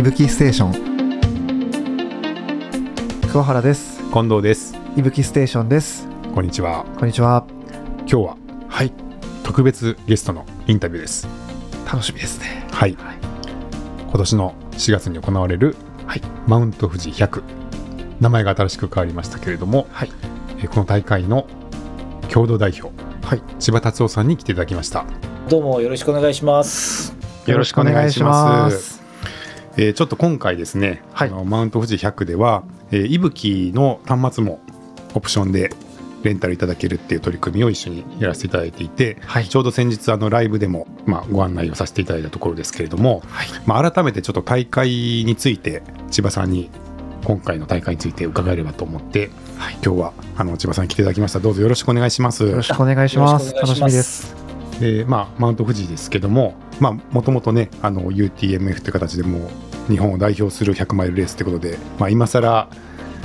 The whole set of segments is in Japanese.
いぶきステーション。桑原です。近藤です。いぶきステーションです。こんにちは。こんにちは。今日ははい。特別ゲストのインタビューです。楽しみですね。はい、はい。今年の4月に行われる、はい。マウント富士100名前が新しく変わりましたけれども、はい。えーこの大会の共同代表はい。千葉達夫さんに来ていただきました。どうもよろしくお願いします。よろしくお願いしますえーちょっと今回ですね、はい。あのマウント富士100では、えー、いぶきの端末もオプションでレンタルいただけるっていう取り組みを一緒にやらせていただいていて、はい。ちょうど先日あのライブでも、まあ、ご案内をさせていただいたところですけれども、はい。まあ、改めてちょっと大会について千葉さんに今回の大会について伺えればと思って、はい。今日はあの千葉さんに来ていただきました。どうぞよろしくお願いします。よろしくお願いします。楽しみです。でまあ、マウント富士ですけどももともとねあの UTMF という形でもう日本を代表する100マイルレースということで、まあ、今更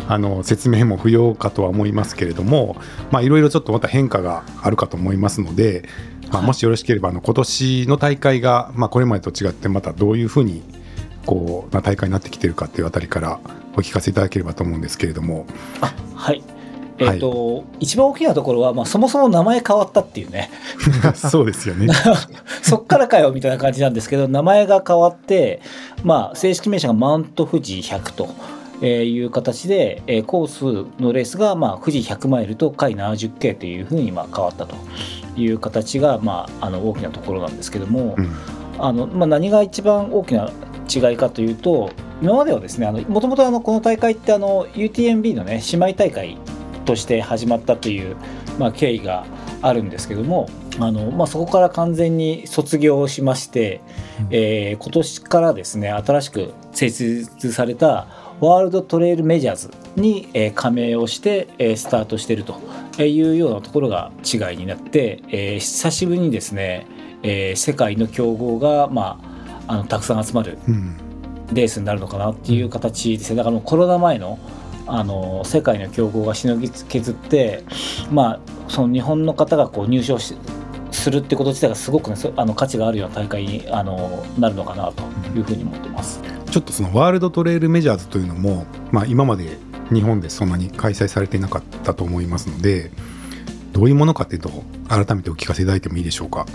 あの説明も不要かとは思いますけれどもまあいろいろちょっとまた変化があるかと思いますので、まあ、はいもしよろしければあの今年の大会が、まあ、これまでと違ってまたどういうふうにこう、まあ、大会になってきてるかっていうあたりからお聞かせいただければと思うんですけれどもあはい。えっ、と、一番大きなところは、まあ、そもそも名前変わったっていうね、そうですよね。そっからかよみたいな感じなんですけど、名前が変わって、まあ、正式名称がマウント富士100と。えーいう形で、えーコースのレースが、まあ、富士100マイルと海 70K というふうに、まあ、変わったという形が、まあ、あの大きなところなんですけども、うんあのまあ、何が一番大きな違いかというと今まではですねもともとこの大会ってあの UTMB の、ね、姉妹大会として始まったという、まあ、経緯があるんですけどもあの、まあ、そこから完全に卒業しまして、うん。えー今年からですね新しく設立されたワールドトレイルメジャーズに、えー加盟をして、えースタートしているというようなところが違いになって、えー久しぶりにですね、えー世界の強豪が、まあ、あのたくさん集まるうん。レースになるのかなっていう形ですね。だからもうコロナ前のあの世界の強豪がしのぎ削って、まあ、その日本の方がこう入賞しするってこと自体がすごく、ね、あの価値があるような大会にあのなるのかなというふうに思ってます。ちょっとそのワールドトレイルメジャーズというのも、まあ、今まで日本でそんなに開催されていなかったと思いますのでどういうものかっていうと改めてお聞かせいただいてもいいでしょうか？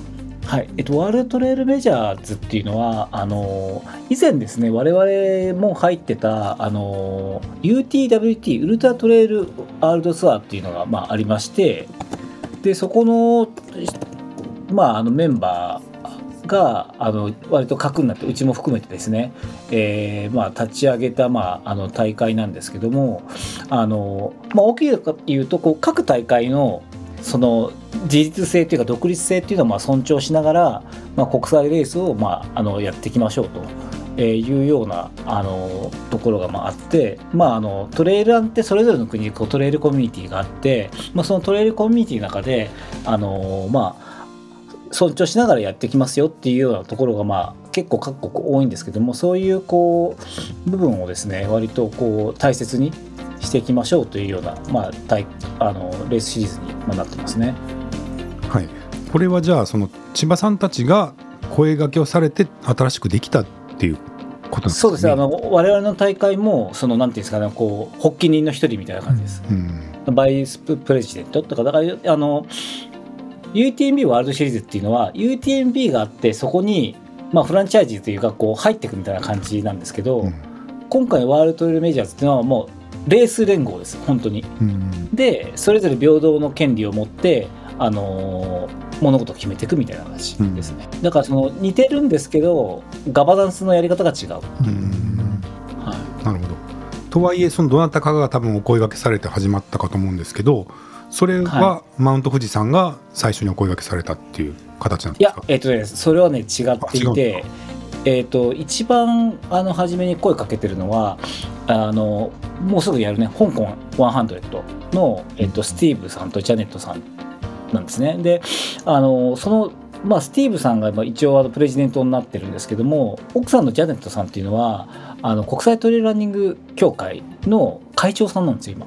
はい。えっと、ワールドトレイルメジャーズっていうのはあの以前ですね我々も入ってたあの UTWT ウルトラトレイルワールドツアーっていうのが、まあ、ありましてでそこの,、まあ、あのメンバーがあの割と核になってうちも含めてですね、えーまあ、立ち上げた、まあ、あの大会なんですけどもあの、まあ、大きいかというとこう各大会のその自立性というか独立性っていうのをまあ尊重しながら、まあ、国際レースをまああのやっていきましょうと。えいうようなあのところがまああって、まあ、あのトレイルランってそれぞれの国にこうトレイルコミュニティがあって、まあ、そのトレイルコミュニティの中であの、まあ、尊重しながらやっていきますよっていうようなところが、まあ、結構各国多いんですけどもそういうこう部分をですね割とこう大切にしていきましょうというような、まあ、大あのレースシリーズにまあなってますね。はい、これはじゃあその千葉さんたちが声掛けをされて新しくできたっていうことですか、そうですね。あの我々の大会もそのなんていうんですかねこう発起人の一人みたいな感じです。うん。バイスプレジデントとかだからあの UTMB ワールドシリーズっていうのは UTMB があってそこに、まあ、フランチャイズというかこう入っていくみたいな感じなんですけど、うん。今回ワールドトレイルメジャーズっていうのはもうレース連合です本当に。うんでそれぞれ平等の権利を持ってあのー物事を決めていくみたいな話ですね、だからその似てるんですけどガバナンスのやり方が違う、うんはなるほど。とはいえそのどなたかが多分お声掛けされて始まったかと思うんですけどそれははマウント富士さんが最初にお声掛けされたっていう形なんい、いですか、やえっ、とねそれはね違っていてえっ、と一番あの初めに声かけてるのはあのもうすぐやるね香港100の、えっとスティーブさんとジャネットさんなんですねであのそのまあ、スティーブさんが一応あのプレジデントになってるんですけども奥さんのジャネットさんっていうのはあの国際トレイルランニング協会の会長さんなんですよ今。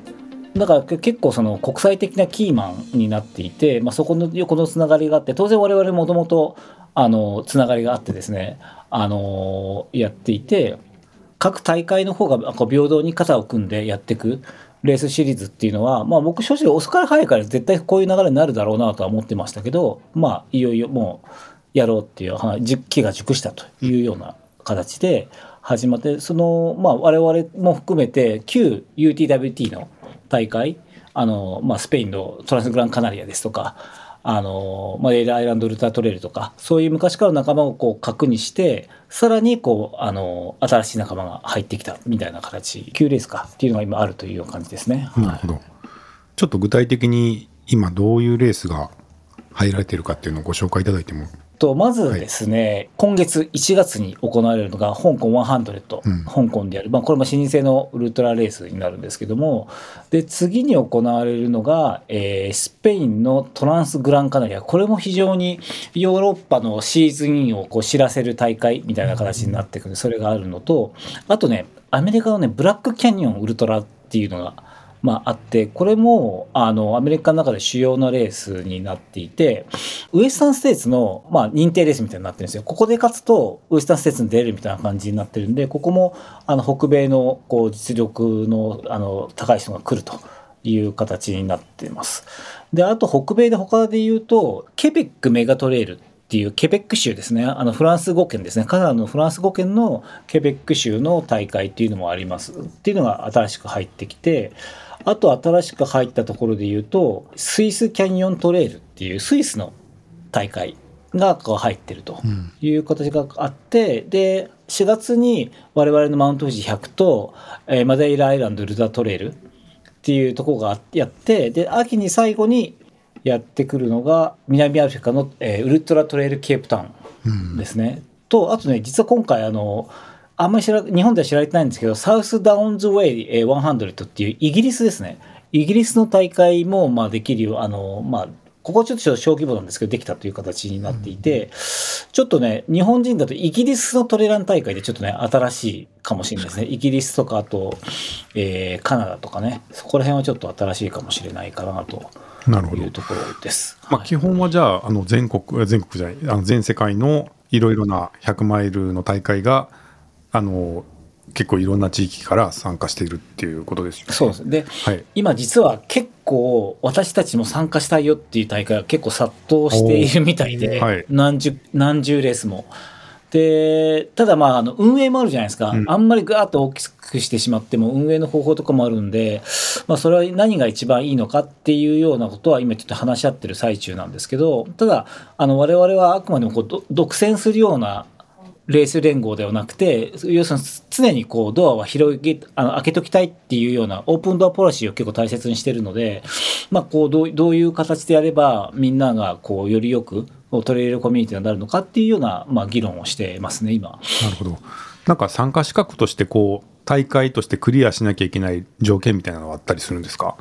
だから結構その国際的なキーマンになっていて、まあ、そこの横のつながりがあって当然我々もともとあのつながりがあってですねあのやっていて各大会の方がこう平等に肩を組んでやっていくレースシリーズっていうのは、まあ、僕正直遅かれ早いから絶対こういう流れになるだろうなとは思ってましたけどまあいよいよもうやろうっていう話期が熟したというような形で始まってそのまあ我々も含めて旧 UTWT の大会あの、まあ、スペインのトランスグランカナリアですとかあの、まあ、エイルアイランドウルタートレイルとか、そういう昔からの仲間をこう核にして、さらにこう、あの、新しい仲間が入ってきたみたいな形、旧レースかっていうのが今あるという感じですね。なるほど。ちょっと具体的に今どういうレースが入られてるかっていうのをご紹介いただいてもとまずですね、はい、今月1月に行われるのが香港100、うん、香港である、まあ、これも老舗のウルトラレースになるんですけどもで次に行われるのが、えー、スペインのトランスグランカナリア。これも非常にヨーロッパのシーズンインをこう知らせる大会みたいな形になってくるそれがあるのとあとねアメリカのねブラックキャニオンウルトラっていうのがまあ、あってこれもあのアメリカの中で主要なレースになっていてウエスタンステーツの、まあ、認定レースみたいになってるんですよ。ここで勝つとウエスタンステーツに出れるみたいな感じになってるんでここもあの北米のこう実力のあの高い人が来るという形になっています。であと北米で他で言うとケベックメガトレイルっていうケベック州ですね、あのフランス語圏ですね、カナダのフランス語圏のケベック州の大会っていうのもあります。っていうのが新しく入ってきて、あと新しく入ったところで言うと、スイスキャニオントレイルっていうスイスの大会が入ってるという形があって、うん、で、4月に我々のマウント富士100と、えー、マデイラアイランドルダトレイルっていうところがやって、で、秋に最後にやってくるのが南アフリカの、えー、ウルトラトレイルケープタウンですね。うん、と、あとね、実は今回あの、あんまり知ら日本では知られてないんですけど、サウスダウンズウェイ100っていうイギリスですね。イギリスの大会もまあできるよ、あの、まあ、ここちょっと小規模なんですけど、できたという形になっていて、うん、ちょっとね、日本人だとイギリスのトレラン大会でちょっとね、新しいかもしれないですね。イギリスとか、あと、えー、カナダとかね、そこら辺はちょっと新しいかもしれないかなと。なるほど。いうところです。まあ、基本はじゃあ、あの全国、全国じゃない、あの全世界のいろいろな100マイルの大会が、あの結構いろんな地域から参加しているっていうことですよね。そうです。で、はい、今実は結構私たちも参加したいよっていう大会が結構殺到しているみたいで、はい、何十何十レースも。でただまああの運営もあるじゃないですか、うん、あんまりガーッと大きくしてしまっても運営の方法とかもあるんで、まあ、それは何が一番いいのかっていうようなことは今ちょっと話し合ってる最中なんですけどただあの我々はあくまでもこう独占するようなレース連合ではなくて要するに常にこうドアは広げあの開けときたいっていうようなオープンドアポリシーを結構大切にしてるので、まあ、こうどうどういう形でやればみんながこうよりよく取り入れるコミュニティになるのかっていうような、まあ、議論をしてますね今。なるほどなんか参加資格としてこう大会としてクリアしなきゃいけない条件みたいなのはあったりするんですか？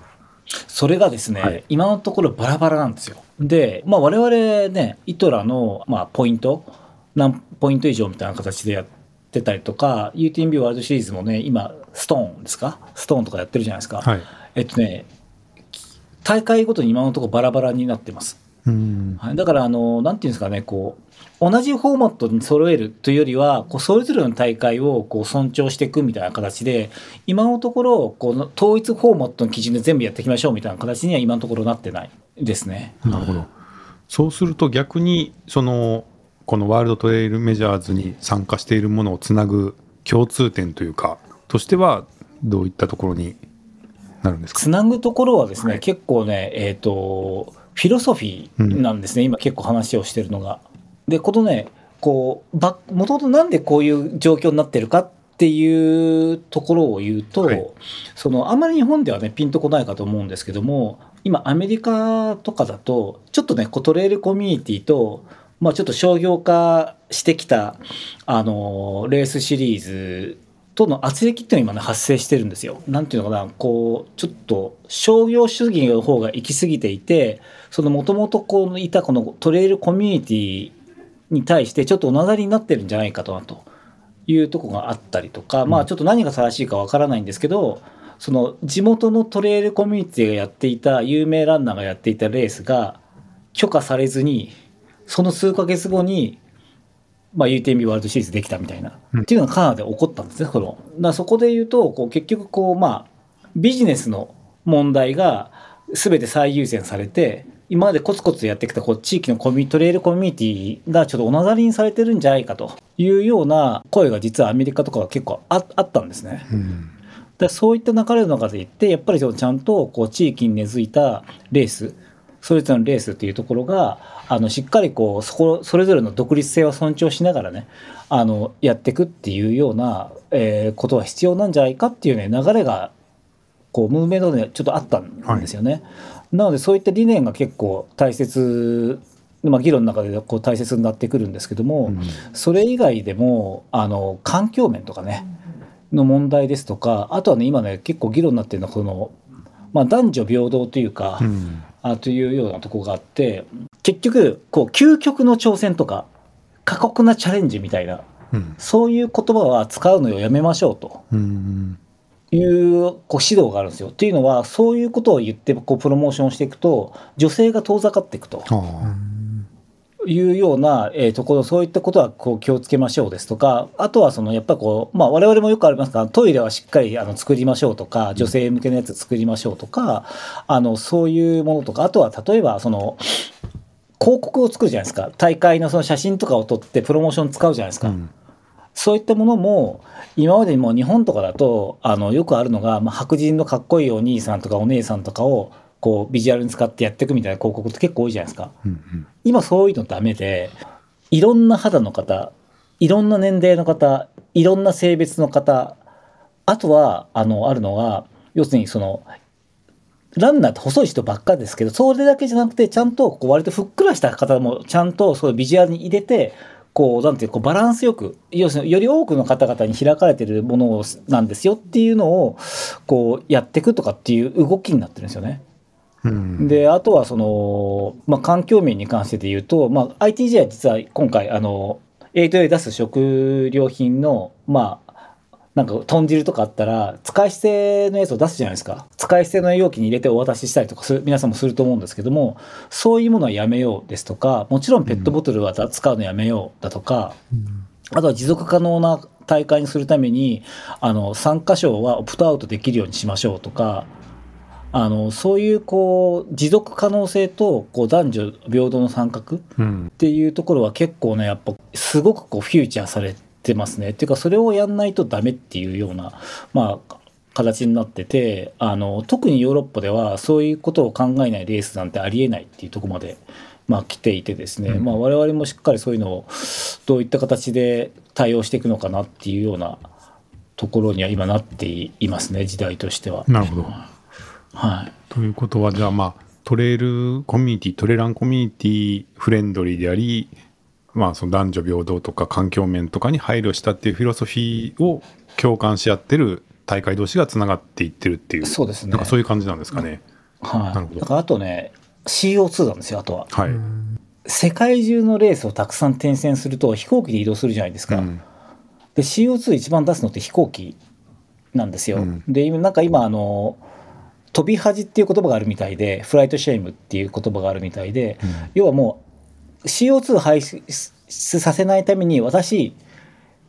それがですね、はい、今のところバラバラなんですよ。で、まあ、我々ね、イトラの、まあ、ポイント、何ポイント以上みたいな形でやってたりとか UTMB ワールドシリーズもね今ストーンですか？ストーンとかやってるじゃないですか、はい、えっとね大会ごとに今のところバラバラになってます、はい、だからあのなんていうんですかねこう同じフォーマットに揃えるというよりはこうそれぞれの大会をこう尊重していくみたいな形で今のところこの統一フォーマットの基準で全部やっていきましょうみたいな形には今のところなってないですね。なるほど。そうすると逆にそのこのワールドトレイルメジャーズに参加しているものをつなぐ共通点というかとしてはどういったところになるんですか？つなぐところはですね、はい、結構ねえっ、ー、とフィロソフィーなんですね、うん、今結構話をしてるのが。でこのねこうもともとなんでこういう状況になってるかっていうところを言うと、はい、そのあんまり日本ではねピンとこないかと思うんですけども今アメリカとかだとちょっとねトレイルコミュニティとまあ、ちょっと商業化してきた、あのレースシリーズとの圧力っていうのが今ね発生してるんですよ。なんていうのかなこうちょっと商業主義の方が行き過ぎていてそのもともとこういたこのトレイルコミュニティに対してちょっとおなだりになってるんじゃないかとというとこがあったりとか、まあちょっと何が正しいかわからないんですけどその地元のトレイルコミュニティがやっていた有名ランナーがやっていたレースが許可されずにその数ヶ月後にまあ、UTMB ワールドシリーズできたみたいな、うんっていうのがカナダで起こったんですね。そのだそこで言うとこう結局こう、まあ、ビジネスの問題が全て最優先されて今までコツコツやってきたこう地域のコミトレイルコミュニティがちょっとおなざりにされてるんじゃないかというような声が実はアメリカとかは結構ああったんですね。うんでそういった流れの中でいってやっぱりそのちゃんとこう地域に根付いたレースそれぞれのレースっていうところがあのしっかりこうそこそれぞれの独立性を尊重しながらねあのやっていくっていうような、えーことは必要なんじゃないかっていうね流れがこうムーブメントでちょっとあったんですよね。なのでそういった理念が結構大切まあ、議論の中でこう大切になってくるんですけども、うん。それ以外でもあの環境面とかねの問題ですとかあとはね今ね結構議論になってるのはこの、まあ、男女平等というか、うん。あというようなところがあって結局こう究極の挑戦とか過酷なチャレンジみたいなうんそういう言葉は使うのをやめましょうとうんいうこう指導があるんですよ。っていうのはそういうことを言ってこうプロモーションしていくと女性が遠ざかっていくと。あいうような、えーところそういったことはこう気をつけましょうですとかあとはそのやっぱりこう、まあ、我々もよくありますがトイレはしっかりあの作りましょうとか女性向けのやつ作りましょうとか、あのそういうものとかあとは例えばその広告を作るじゃないですか大会のその写真とかを撮ってプロモーション使うじゃないですか。あうんそういったものも今までにも日本とかだとあのよくあるのが、まあ、白人のかっこいいお兄さんとかお姉さんとかをこうビジュアルに使ってやっていくみたいな広告って結構多いじゃないですか。うん今そういうのダメでいろんな肌の方いろんな年齢の方いろんな性別の方あとはあのあるのが要するにそのランナーって細い人ばっかですけどそれだけじゃなくてちゃんとこう割とふっくらした方もちゃんとそういうビジュアルに入れてこうなんていうこうバランスよく要するにより多くの方々に開かれてるものをなんですよっていうのをこうやっていくとかっていう動きになってるんですよね。うんであとはその、まあ、環境面に関してで言うと、まあ、ITJ は実は今回あの A と A 出す食料品のまあなんか豚汁とかあったら使い捨てのやつを出すじゃないですか。使い捨ての容器に入れてお渡ししたりとかする皆さんもすると思うんですけどもそういうものはやめようですとかもちろんペットボトルは使うのやめようだとか、あとは持続可能な大会にするためにあの参加賞はオプトアウトできるようにしましょうとかあのそういうこう持続可能性とこう男女平等の参画っうん。ていうところは結構ねやっぱすごくこうフューチャーされてますねっていうかそれをやんないとダメっていうようなまあ形になっててあの特にヨーロッパではそういうことを考えないレースなんてありえないっていうところまで、まあ、来ていてですね、うんまあ、我々もしっかりそういうのをどういった形で対応していくのかなっていうようなところには今なっていますね時代としては。なるほど。はいということはじゃあまあトレイルコミュニティトレランコミュニティフレンドリーでありまあその男女平等とか環境面とかに配慮したっていうフィロソフィーを共感し合ってる大会同士がつながっていってるっていうそうですねなんかそういう感じなんですかね。はい。なるほどだからあとね、CO2 なんですよ、あとは。はい。世界中のレースをたくさん転戦すると飛行機で移動するじゃないですか。うんで、CO2 一番出すのって飛行機なんですよ。うんで、今なんか今、あの、飛び恥っていう言葉があるみたいで、 flight shame っていう言葉があるみたいで、要はもう CO2 排出させないために私、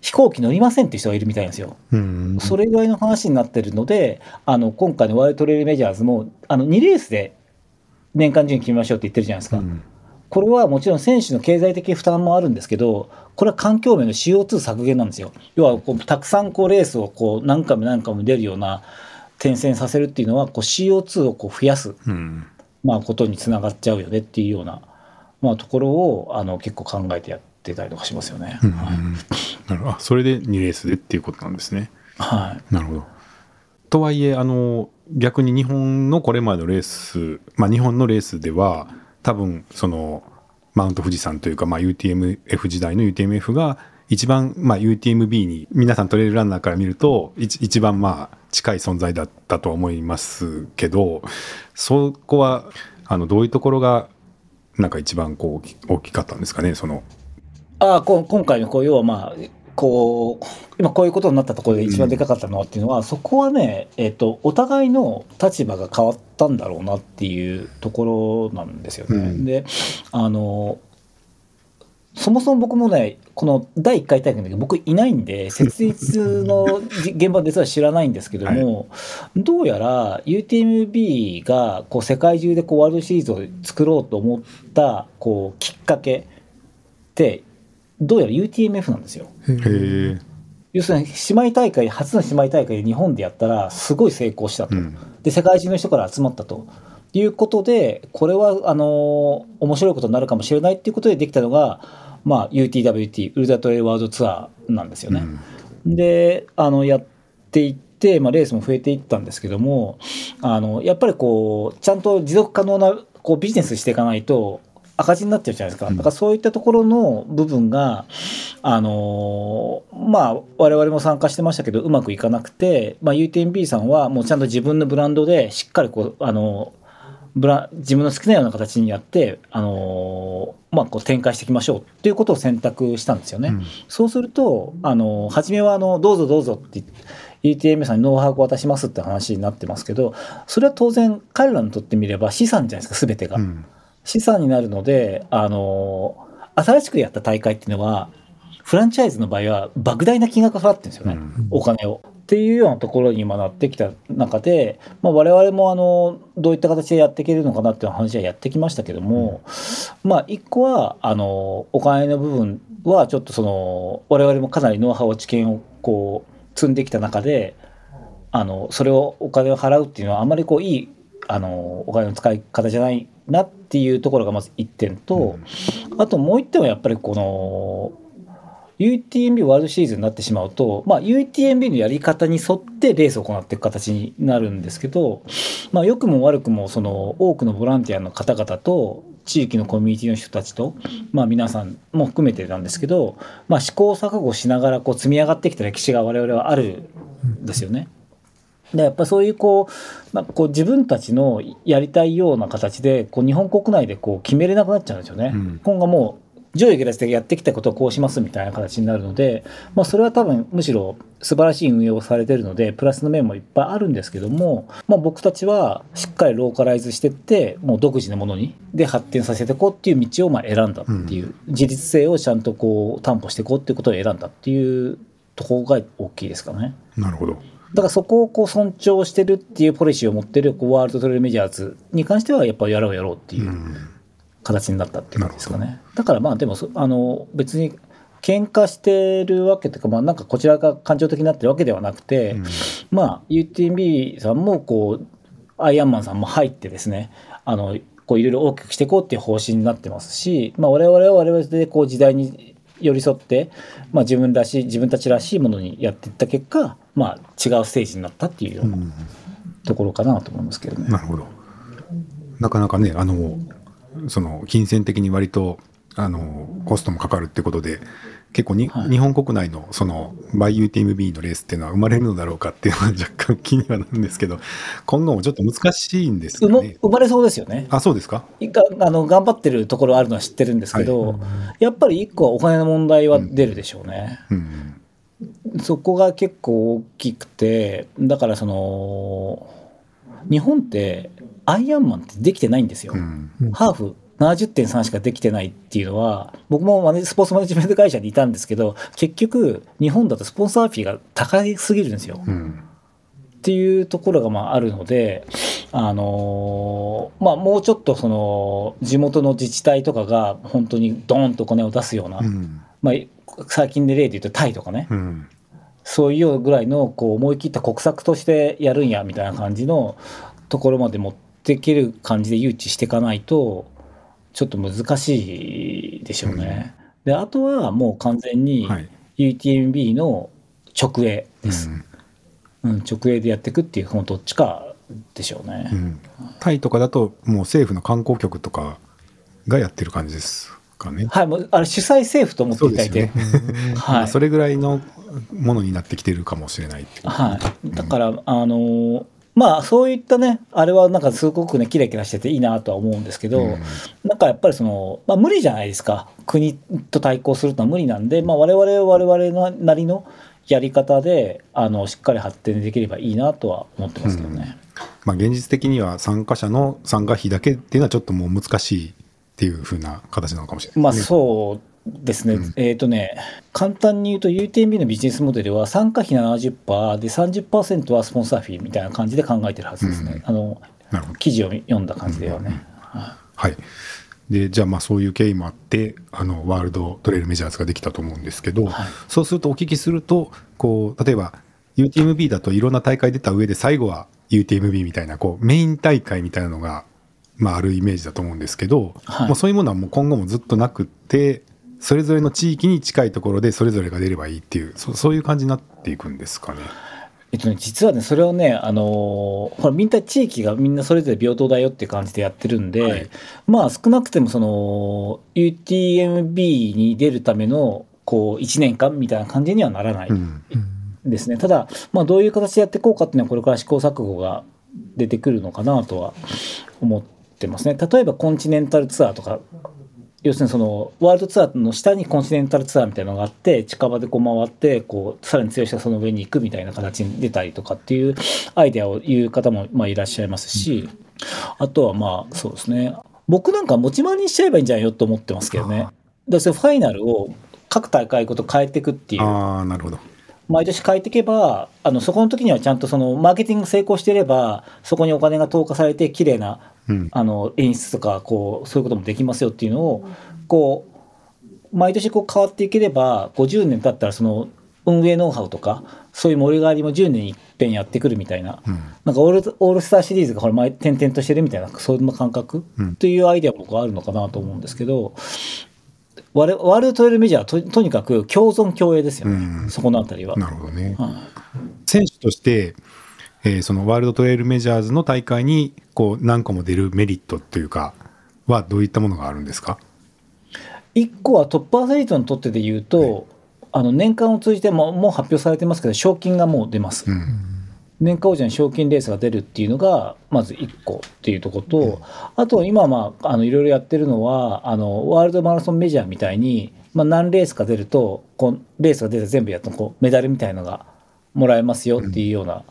飛行機乗りませんって人がいるみたいなんですよ。うんそれぐらいの話になってるので、あの今回の World Trail Majors もあの2レースで年間順位決めましょうって言ってるじゃないですか。うんこれはもちろん選手の経済的負担もあるんですけど、これは環境面の CO2 削減なんですよ。要はこうたくさんこうレースをこう何回も何回も出るような転戦させるっていうのはこう CO2 をこう増やす、うんまあ、ことにつながっちゃうよねっていうような、まあ、ところをあの結構考えてやってたりとかしますよね。うんはいなるほどあそれで2レースでっていうことなんですね。はいなるほど。とはいえあの逆に日本のこれまでのレース、まあ、日本のレースでは多分そのマウント富士山というか、まあ、UTMF 時代の UTMF が一番、まあ、UTMB に皆さんトレイルランナーから見ると一一番まあ近い存在だったとは思いますけどそこはあのどういうところがなんか一番こう大きかったんですかねそのああこ今回のこう要はまあこう今こういうことになったところで一番でかかったのはっていうのは、そこはね、えっとお互いの立場が変わったんだろうなっていうところなんですよね。うんであのそもそも僕もね、この第1回大会の時僕いないんで、設立のじ現場実は知らないんですけども、どうやら UTMB がこう世界中でこうワールドシリーズを作ろうと思ったこうきっかけって、どうやら UTMF なんですよ。要するに姉妹大会、初の姉妹大会で日本でやったらすごい成功したと。うん。で世界中の人から集まったということでこれはあの面白いことになるかもしれないっていうことでできたのが、まあ、UTWT ウルトラトレイルワールドツアーなんですよね。であのやっていって、まあ、レースも増えていったんですけどもあのやっぱりこうちゃんと持続可能なこうビジネスしていかないと赤字になっちゃうじゃないですか。うんだからそういったところの部分が、あのまあ我々も参加してましたけどうまくいかなくて、まあ、UTMB さんはもうちゃんと自分のブランドでしっかりこうあのブラ自分の好きなような形にやって、あのまあ、こう展開していきましょうっていうことを選択したんですよね。うんそうすると、あの、初めは、あの、どうぞどうぞって言って、UTM さんにノウハウを渡しますって話になってますけど、それは当然、彼らにとってみれば資産じゃないですか、すべてが。うん。資産になるので、あの、新しくやった大会っていうのは、フランチャイズの場合は、莫大な金額が払ってるんですよね。うんお金を。っていうようなところに今なってきた中で、まあ、我々もあのどういった形でやっていけるのかなっていう話はやってきましたけども、まあ一個はあのお金の部分はちょっとその我々もかなりノウハウ知見をこう積んできた中であのそれをお金を払うっていうのはあまりこういいあのお金の使い方じゃないなっていうところがまず1点と、あともう1点はやっぱりこの UTMB ワールドシリーズになってしまうと、まあ、UTMB のやり方に沿ってレースを行っていく形になるんですけど、まあ、良くも悪くもその多くのボランティアの方々と地域のコミュニティの人たちと、まあ、皆さんも含めてなんですけど、まあ、試行錯誤しながらこう積み上がってきた歴史が我々はあるんですよね。でやっぱそういうこう,、まあ、こう自分たちのやりたいような形でこう日本国内でこう決めれなくなっちゃうんですよね。うん今後もう上下下でやってきたことをこうしますみたいな形になるので、まあ、それは多分むしろ素晴らしい運営をされているのでプラスの面もいっぱいあるんですけども、まあ、僕たちはしっかりローカライズしていってもう独自のものにで発展させていこうっていう道をまあ選んだっていう、自立性をちゃんとこう担保していこうっていうことを選んだっていうところが大きいですかね。なるほど。だからそこをこう尊重してるっていうポリシーを持ってるこうワールドトレイルメジャーズに関してはやっぱやろうやろうっていううん形になったっていう感じですかね。だからまあでもそあの別に喧嘩してるわけというかまあなんかこちらが感情的になってるわけではなくて、うんまあ UTMB さんもこうアイアンマンさんも入ってですねあのこういろいろ大きくしていこうっていう方針になってますし、まあ、我々は我々でこう時代に寄り添って、まあ、自分らしい自分たちらしいものにやっていった結果、まあ、違うステージになったっていうようなうんところかなと思いますけどね。なるほど。なかなかね、あの、その、金銭的に割と、あの、コストもかかるってことで、結構に、はい日本国内の、その、バイ UTMB のレースっていうのは生まれるのだろうかっていうのは 若干気にはなるんですけど、今後もちょっと難しいんですかね。生まれそうですよね。あ、そうですか？があの頑張ってるところあるのは知ってるんですけど、やっぱり一個はお金の問題は出るでしょうね。うん。そこが結構大きくてだからその日本ってアイアンマンってできてないんですよ。うん。ハーフ70.3しかできてないっていうのは僕もマネスポーツマネジメント会社にいたんですけど結局日本だとスポンサーフィーが高すぎるんですよ。うん。っていうところがまああるので、あのーまあ、もうちょっとその地元の自治体とかが本当にドーンとお金を出すような、うん。まあ、最近で例で言うとタイとかね、うん。そういうぐらいのこう思い切った国策としてやるんやみたいな感じのところまで持っていける感じで誘致していかないとちょっと難しいでしょうね。であとはもう完全にはい。UTMB の直営です。うんうん、直営でやっていくっていうこのどっちかでしょうね。うん。タイとかだと、もう政府の観光局とかがやってる感じですかね。はい、もうあれ主催政府と思っていただいて、そうですよ はい、それぐらいのものになってきてるかもしれないってことはい、だから、あのーまあそういったねあれはなんかすごくねキラキラしてていいなとは思うんですけど、うんなんかやっぱりその、まあ、無理じゃないですか国と対抗するのは無理なんで、まあ、我々は我々のなりのやり方であのしっかり発展できればいいなとは思ってますけどね。まあ、現実的には参加者の参加費だけっていうのはちょっともう難しいっていう風な形なのかもしれないまあですね。そうですね、うん。えっ、とね、簡単に言うと UTMB のビジネスモデルは参加費70%で30%はスポンサーフィーみたいな感じで考えてるはずですね。うん。あの、記事を読んだ感じではね。ははい。でじゃあまあそういう経緯もあってあのワールドトレイルメジャーズができたと思うんですけど、はい。そうするとお聞きするとこう例えば UTMB だといろんな大会出た上で最後は UTMB みたいなこうメイン大会みたいなのが、まあ、あるイメージだと思うんですけど、はい。もうそういうものはもう今後もずっとなくってそれぞれの地域に近いところでそれぞれが出ればいいっていうそそういう感じになっていくんですかね。えっとね、実はね、それをね、あのーほら、みんな地域がみんなそれぞれ平等だよって感じでやってるんで、はいまあ少なくてもその UTMB に出るためのこう1年間みたいな感じにはならないうんですね。ただ、まあどういう形でやっていこうかっていうのはこれから試行錯誤が出てくるのかなとは思ってますね。例えばコンチネンタルツアーとか、要するにそのワールドツアーの下にコンチネンタルツアーみたいなのがあって近場でこう回ってこうさらに強い人がその上に行くみたいな形に出たりとかっていうアイデアを言う方もまあいらっしゃいますし、あとはまあそうですね僕なんか持ち回りにしちゃえばいいんじゃないよと思ってますけどね。だファイナルを各大会ごと変えていくっていうああなるほど。毎年変えていけばあのそこの時にはちゃんとそのマーケティング成功していればそこにお金が投下されて綺麗なうん。あの演出とかこうそういうこともできますよっていうのをこう毎年こう変わっていければ50年経ったらその運営ノウハウとかそういう盛り上がりも10年に一遍やってくるみたいな、うん。なんかオールオールスターシリーズがほら前点々としてるみたいなそんな感覚、うん。というアイデアも僕はあるのかなと思うんですけどワールドトレイルメジャーはととにかく共存共栄ですよね、うん。そこのあたりは。なるほどね。はい選手として、えーそのワールドトレイルメジャーズの大会にこう何個も出るメリットっていうかはどういったものがあるんですか？一個はトップアスリートにとってで言うと、あの年間を通じてももう発表されてますけど賞金がもう出ます、うん。年間王者に賞金レースが出るっていうのがまず1個っていうところと、あと今まああのいろいろやってるのはあのワールドマラソンメジャーみたいに、まあ、何レースか出るとこうレースが出て全部やったこうメダルみたいのがもらえますよっていうような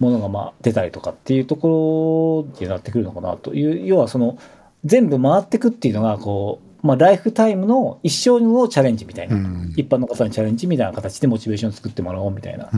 ものがまあ出たりとかっていうところになってくるのかなという。要はその全部回ってくっていうのがこう、まあ、ライフタイムの一生のチャレンジみたいな、うん。一般の方にチャレンジみたいな形でモチベーションを作ってもらおうみたいな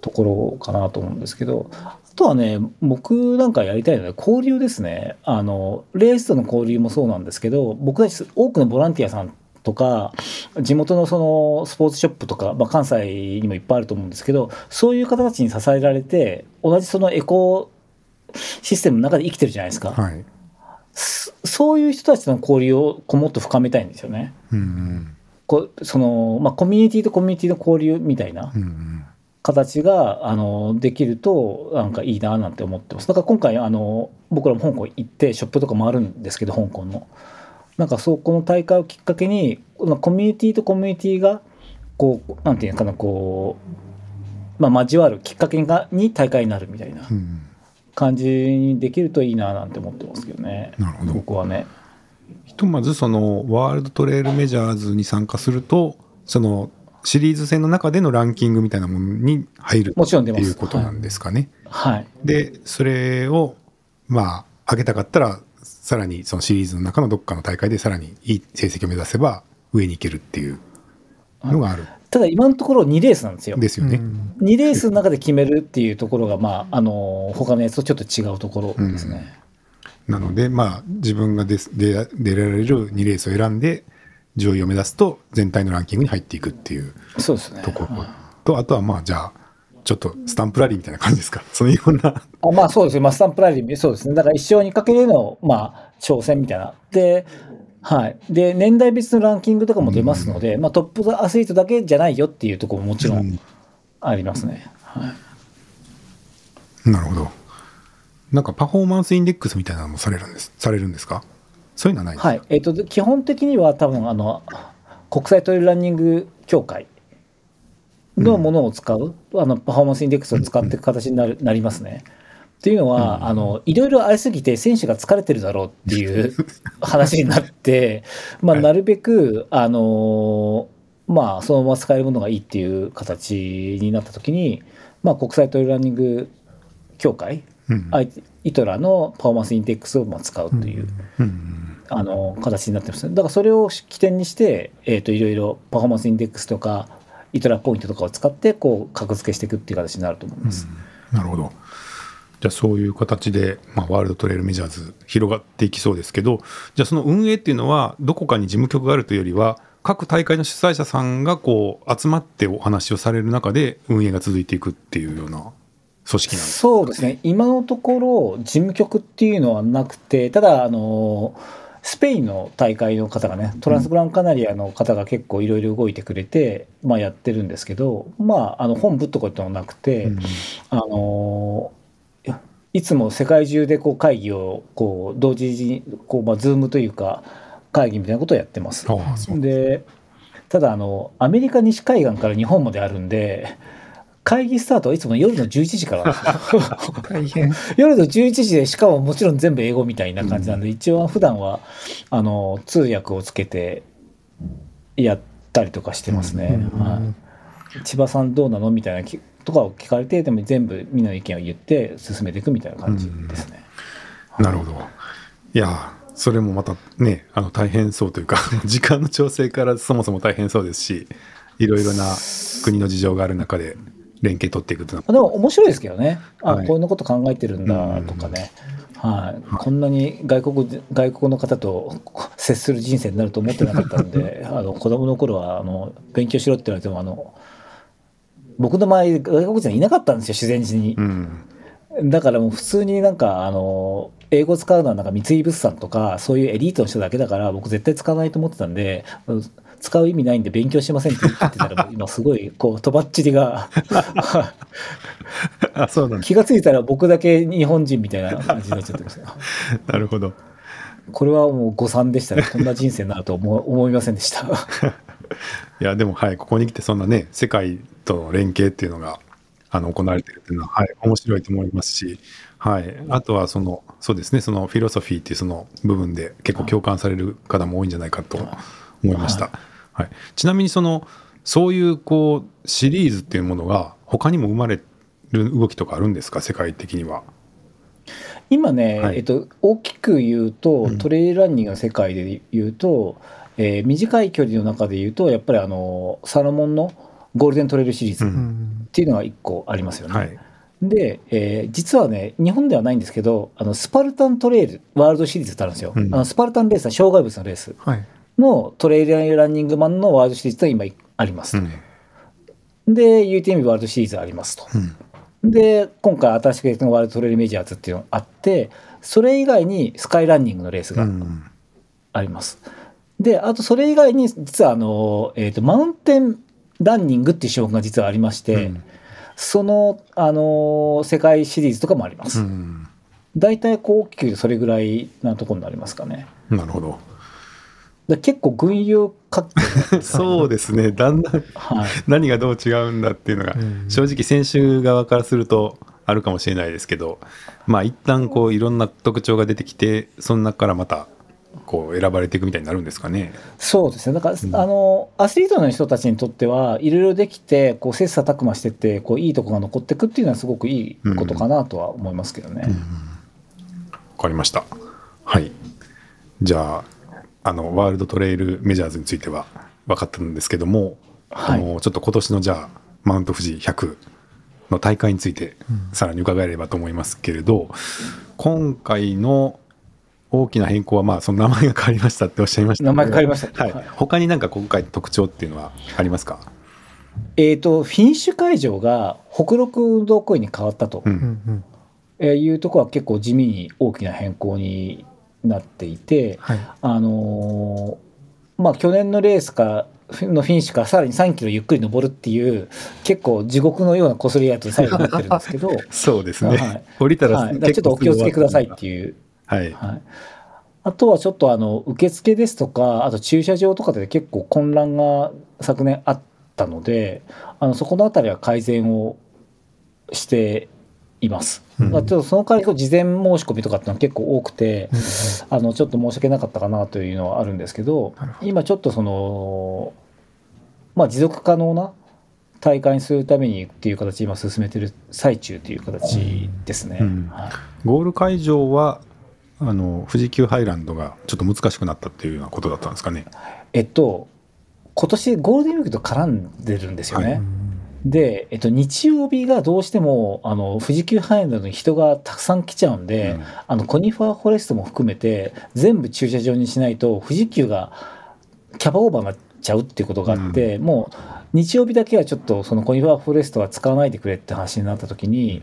ところかなと思うんですけど。あとはね僕なんかやりたいのは交流ですね。あのレースとの交流もそうなんですけど僕たち多くのボランティアさんとか地元のそのスポーツショップとか、まあ、関西にもいっぱいあると思うんですけどそういう方たちに支えられて同じそのエコシステムの中で生きてるじゃないですか、はい。そそういう人たちとの交流をこうもっと深めたいんですよね。うん。こうそのまあ、コミュニティとコミュニティの交流みたいなうんうん。形があのできるとなんかいいななんて思ってます。だから今回あの僕らも香港行ってショップとかもあるんですけど香港のなんかそうこの大会をきっかけにコミュニティとコミュニティがこうなんていうのかなこう、まあ、交わるきっかけがに大会になるみたいなうん。感じにできるといいななんて思ってますけどね。なるほど。僕はね。ひとまずそのワールドトレイルメジャーズに参加するとそのシリーズ戦の中でのランキングみたいなものに入るもちろんっていうことなんですかね。はい。でそれをまあ上げたかったらさらにそのシリーズの中のどっかの大会でさらにいい成績を目指せば上に行けるっていうのがあるただ今のところ2レースなんですよですよね。2レースの中で決めるっていうところが、まあ、あの他のやつとちょっと違うところですね。なのでまあ自分が出出出られる2レースを選んで上位を目指すと全体のランキングに入っていくっていうそうですね。ところとあとはまあじゃあちょっとスタンプラリーみたいな感じですか？そういうような。あまあそうですね、まあ、スタンプラリー、そうですね、だから一生にかけての、まあ、挑戦みたいな。で、はい、で年代別のランキングとかも出ますので、まあ、トップアスリートだけじゃないよっていうところももちろうん。んありますね。はい。なるほど。なんかパフォーマンスインデックスみたいなのもされるんですされるんですか？そういうのはないですか、はい。えっとで基本的には多分あの国際トレイルランニング協会のものを使う、あのパフォーマンスインデックスを使っていく形になるなりますね。っていうのは、あのいろいろありすぎて選手が疲れてるだろうっていう 話になって、まあ、はい。なるべく、あのまあ、そのまま使えるものがいいっていう形になった時に、まあ、国際トレイルランニング協会、うん。あ ITRA の performance index をまあ使うという。うんあの形になってます。だからそれを起点にして、えー、といろいろ performance index とか ITRA ポイントとかを使ってこう格付けしていくっていう形になると思います。なるほど。じゃあそういう形で、まあ、 World Trail Majors 広がっていきそうですけどじゃあその運営っていうのはどこかに事務局があるというよりは各大会の主催者さんがこう集まってお話をされる中で運営が続いていくっていうような組織なんですか？そうですね今のところ事務局っていうのはなくてただあのスペインの大会の方がねトランスグランカナリアの方が結構いろいろ動いてくれて、まあ、やってるんですけどまああの本部とかってなくて、うん。あのいつも世界中でこう会議をこう同時にこう、まあ、ズームというか会議みたいなことをやってます。でただあのアメリカ西海岸から日本まであるんで会議スタートはいつも夜の11時から。大変。夜の11時でしかももちろん全部英語みたいな感じなんで、一応普段はあの通訳をつけてやったりとかしてますね、うんはい、千葉さんどうなのみたいなきとかを聞かれてでも全部みんなの意見を言って進めていくみたいな感じですね、なるほど。いやそれもまたねあの大変そうというか 時間の調整からそもそも大変そうですしいろいろな国の事情がある中で連携取っていくとでも面白いですけどね。あ、はい。こんなこと考えてるんだとかね、はい、こんなに外国外国の方と 接する人生になると思ってなかったんで あの子供の頃はあの勉強しろって言われてもあの僕の周り外国人はいなかったんですよ自然時に。う、ん。だからもう普通になんかあの英語使うのはなんか三井物産とかそういうエリートの人だけだから僕絶対使わないと思ってたんで使う意味ないんで勉強しませんって言ってたら 今すごいこうとばっちりが。あそうなんだ。気がついたら僕だけ日本人みたいな感じになっちゃってました。なるほど。これはもう誤算でしたね。こんな人生になると思思いませんでした。いやでもはいここに来てそんなね世界との連携っていうのがあの行われてるっていうのは、はい、面白いと思いますし、はい、あとはそのそうですねそのフィロソフィーっていうその部分で結構共感される方も多いんじゃないかと思いました、はい、ちなみにそのそういうこうシリーズっていうものが他にも生まれる動きとかあるんですか？世界的には。今ね、はいえっと、大きく言うとうんトレイルランニングの世界で言うと、えー短い距離の中で言うとやっぱりあのサロモンのゴールデントレイルシリーズうっうんていうのが1個ありますよね。はい、で、えー実はね日本ではないんですけどあのスパルタントレイルワールドシリーズってあるんですよ。うんあのスパルタンレースは障害物のレースはい。のトレイルランニングマンのワールドシリーズが今ありますと。うんで UTM ワールドシリーズありますと。うんで今回新しくやったワールドトレイルメジャーズっていうのがあってそれ以外にスカイランニングのレースがうんあります。であとそれ以外に実はあの、えー、とマウンテンランニングっていう種目が実はありまして、うんその、あの世界シリーズとかもあります。うん大体こう大きくそれぐらいなところになりますかね。なるほどで結構群雄割拠そうですねだんだんはい、何がどう違うんだっていうのがうん正直選手側からするとあるかもしれないですけどまあ一旦こういろんな特徴が出てきてその中からまたこう選ばれていくみたいになるんですかね。そうですねだから、うんあのアスリートの人たちにとってはいろいろできてこう切磋琢磨してってこういいとこが残っていくっていうのはすごくいいことかなとは思いますけどね。わかりました。はい。じゃああのワールドトレイルメジャーズについては分かったんですけども、はい。あのちょっと今年のじゃあマウント富士100の大会についてさらに伺えればと思いますけれど、今回の大きな変更はまあその名前が変わりましたっておっしゃいました。名前変わりました。はい、はい。他になんか今回の特徴っていうのはありますか、えー、とフィニッシュ会場が北陸運動公園に変わったとううん。んうん。えーいうところは結構地味に大きな変更になっていて、はい。あのーまあ、去年のレースかのフィニッシュからさらに3キロゆっくり登るっていう結構地獄のようなこすりやつ最後になってるんですけど、そうですね、はい。降りたらはい、ちょっとお気をつけくださいっていう。はい、はい、あとはちょっとあの受付ですとかあと駐車場とかで結構混乱が昨年あったのであのそこのあたりは改善をしています。うんまあちょっとその代わり事前申し込みとかってのは結構多くてうんうんあのちょっと申し訳なかったかなというのはあるんですけど今ちょっとそのまあ持続可能な大会にするためにっていう形で今進めてる最中という形ですね。うんはいゴール会場はあの富士急ハイランドがちょっと難しくなったっていうようなことだったんですかね。えっと、今年ゴールデンウィークと絡んでるんですよね。はいで、えっと、日曜日がどうしてもあの富士急ハイランドに人がたくさん来ちゃうんで、うんあのコニファーフォレストも含めて全部駐車場にしないと富士急がキャパオーバーになっちゃうっていうことがあって、もう日曜日だけはちょっとそのコニファーフォレストは使わないでくれって話になった時に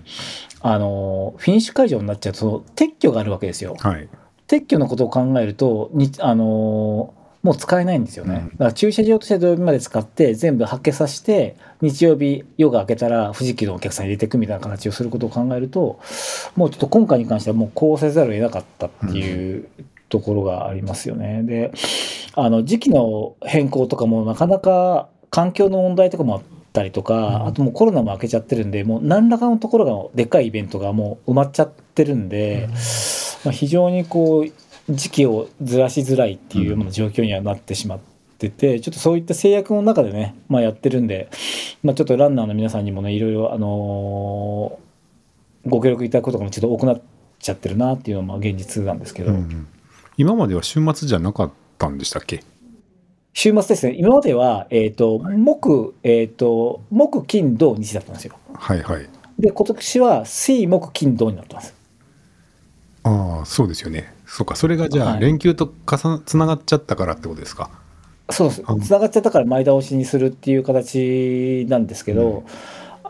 あのフィニッシュ会場になっちゃうと撤去があるわけですよ。はい。撤去のことを考えるとにあのーもう使えないんですよね、うんだから駐車場として土曜日まで使って全部発見させて日曜日夜が明けたら富士急のお客さん入れていくみたいな形をすることを考えるともうちょっと今回に関してはもうこうせざるを得なかったっていうところがありますよね。であの時期の変更とかもなかなか環境の問題とかもあったりとか、うんあともうコロナも明けちゃってるんでもう何らかのところがでっかいイベントがもう埋まっちゃってるんで。まあ、非常にこう時期をずらしづらいっていうような状況にはなってしまってて、ちょっとそういった制約の中でね、まあ、やってるんで、まあ、ちょっとランナーの皆さんにもねいろいろ、あのーご協力いただくことがちょっと多くなっちゃってるなっていうのがまあ現実なんですけど、うん。今までは週末じゃなかったんでしたっけ？週末ですね。今までは、えー、と木、えー、と木金土日だったんですよ。はいはい。で今年は水木金土になってます。ああ、そうですよね。そうか、それがじゃあ、はい。連休と重なつながっちゃったからってことですか？そうです。あつながっちゃったから前倒しにするっていう形なんですけど、うん。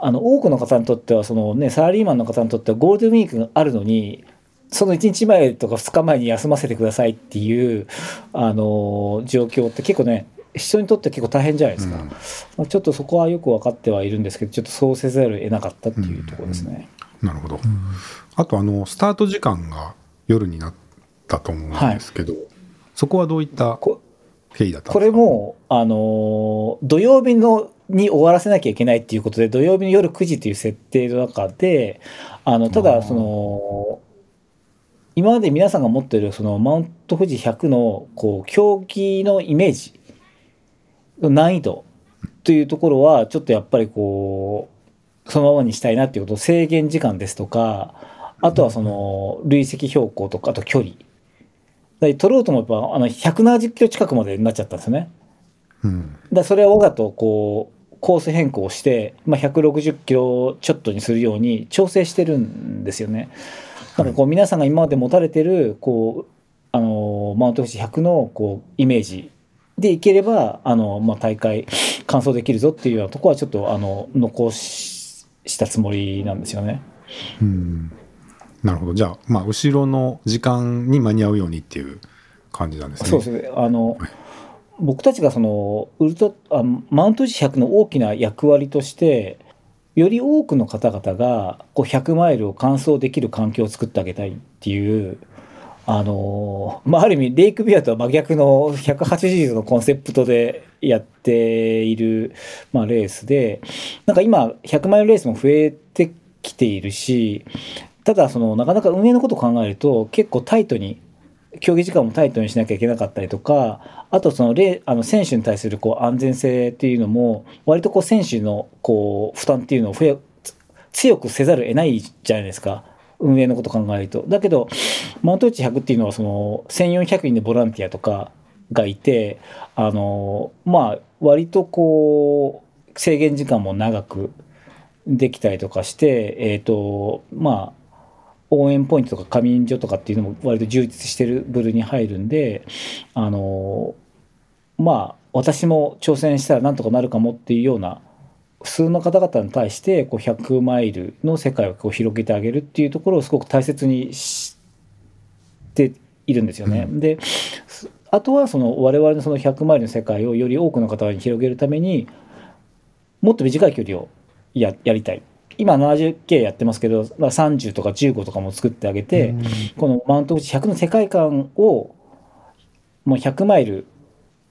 あの多くの方にとってはその、ね、サラリーマンの方にとってはゴールデンウィークがあるのにその1日前とか2日前に休ませてくださいっていうあの状況って結構ね人にとって結構大変じゃないですか、うん。まあ、ちょっとそこはよく分かってはいるんですけどちょっとそうせざるを得なかったっていうところですね。なるほど。あと、あの、スタート時間が夜になったと思うんですけど、そこはどういったこ経緯だったんこですか？れも、あのー土曜日のに終わらせなきゃいけないっていうことで土曜日の夜9時という設定の中であのただその今まで皆さんが持ってるそのマウント富士100のこう競技のイメージの難易度というところはちょっとやっぱりこうそのままにしたいなっていうこと制限時間ですとかあとはその累積標高とかあと距離取ろうと思えばあの170キロ近くまでになっちゃったんですよね。うん。だそれはわざとこうコース変更して、まあ、160キロちょっとにするように調整してるんですよね。なんかこう皆さんが今まで持たれてるこうあのマウント富士100のこうイメージでいければあの、まあ、大会完走できるぞっていうようなところはちょっとあの残ししたつもりなんですよね。うん。なるほど。じゃあ、まあ、後ろの時間に間に合うようにっていう感じなんですね。そうですねあの、はい僕たちがそのウルトあマウント富士100の大きな役割としてより多くの方々がこう100マイルを完走できる環境を作ってあげたいっていうあのまあ、ある意味レイクビアとは真逆の180度のコンセプトでやっている、まあ、レースでなんか今100マイルレースも増えてきているしただそのなかなか運営のことを考えると結構タイトに競技時間もタイトにしなきゃいけなかったりとかあとそのレあの選手に対するこう安全性っていうのも割とこう選手のこう負担っていうのを増え強くせざるを得ないじゃないですか運営のことを考えると。だけどマウントウチ100っていうのはその1400人でボランティアとかがいてあのまあ割とこう制限時間も長くできたりとかしてえっ、とまあ応援ポイントとか仮眠所とかっていうのも割と充実してる部類に入るんであのまあ私も挑戦したらなんとかなるかもっていうような普通の方々に対してこう100マイルの世界をこう広げてあげるっていうところをすごく大切にしているんですよね。であとはその我々のその100マイルの世界をより多くの方に広げるためにもっと短い距離をややりたい。今 70K やってますけど、まあ、30とか15とかも作ってあげて、このマウント富士100の世界観をもう100マイル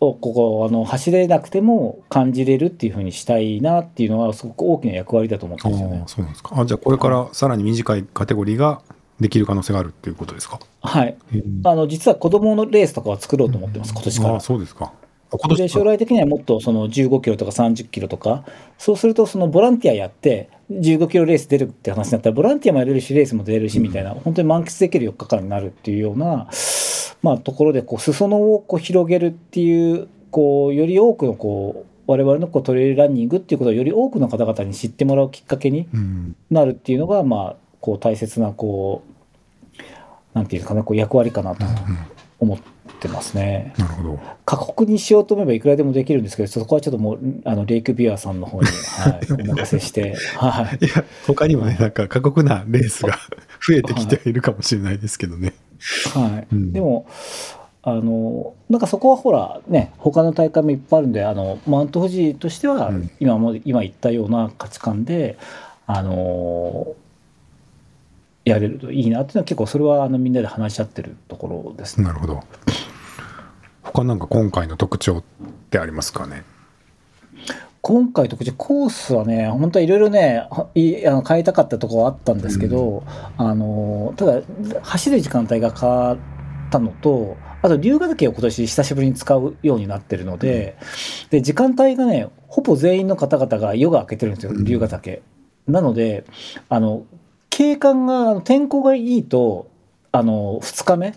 をここあの走れなくても感じれるっていうふうにしたいなっていうのはすごく大きな役割だと思ってあるんですよねあ、。そうなんですか。あ、じゃあこれからさらに短いカテゴリーができる可能性があるっていうことですか？はい。あの実は子供のレースとかは作ろうと思ってます今年かああ、ら。そうですか。で将来的にはもっとその15キロとか30キロとかそうするとそのボランティアやって15キロレース出るって話になったらボランティアもやれるしレースも出れるしみたいな、本当に満喫できる4日間になるっていうような、まあ、ところでこう裾野をこう広げるっていうこうより多くのこう我々のこうトレイルランニングっていうことをより多くの方々に知ってもらうきっかけにうん。なるっていうのが、まあ、こう大切なこうなんていうかなこう役割かなとうん思ってますね。なるほど。過酷にしようと思えばいくらでもできるんですけど、そこはちょっともう、あの、レイクビアさんの方に、はい、お任せして、はい。いや、他にもね、なんか過酷なレースが増えてきてはいるかもしれないですけどね。はい。うんでも、あの、なんかそこはほら、ね、他の大会もいっぱいあるんで、あの、マウント富士としてはうん、今も、今言ったような価値観で、あの、やれるといいなっていうのは結構それはあのみんなで話し合ってるところですね。なるほど。他なんか今回の特徴ってありますかね？今回特徴コースはね本当はいろいろねはいあの変えたかったところはあったんですけど、あのただ走る時間帯が変わったのとあと龍ヶ岳を今年久しぶりに使うようになってるので,、で時間帯がねほぼ全員の方々が夜が明けてるんですようん龍ヶ岳。なのであの景観が天候がいいとあの2日目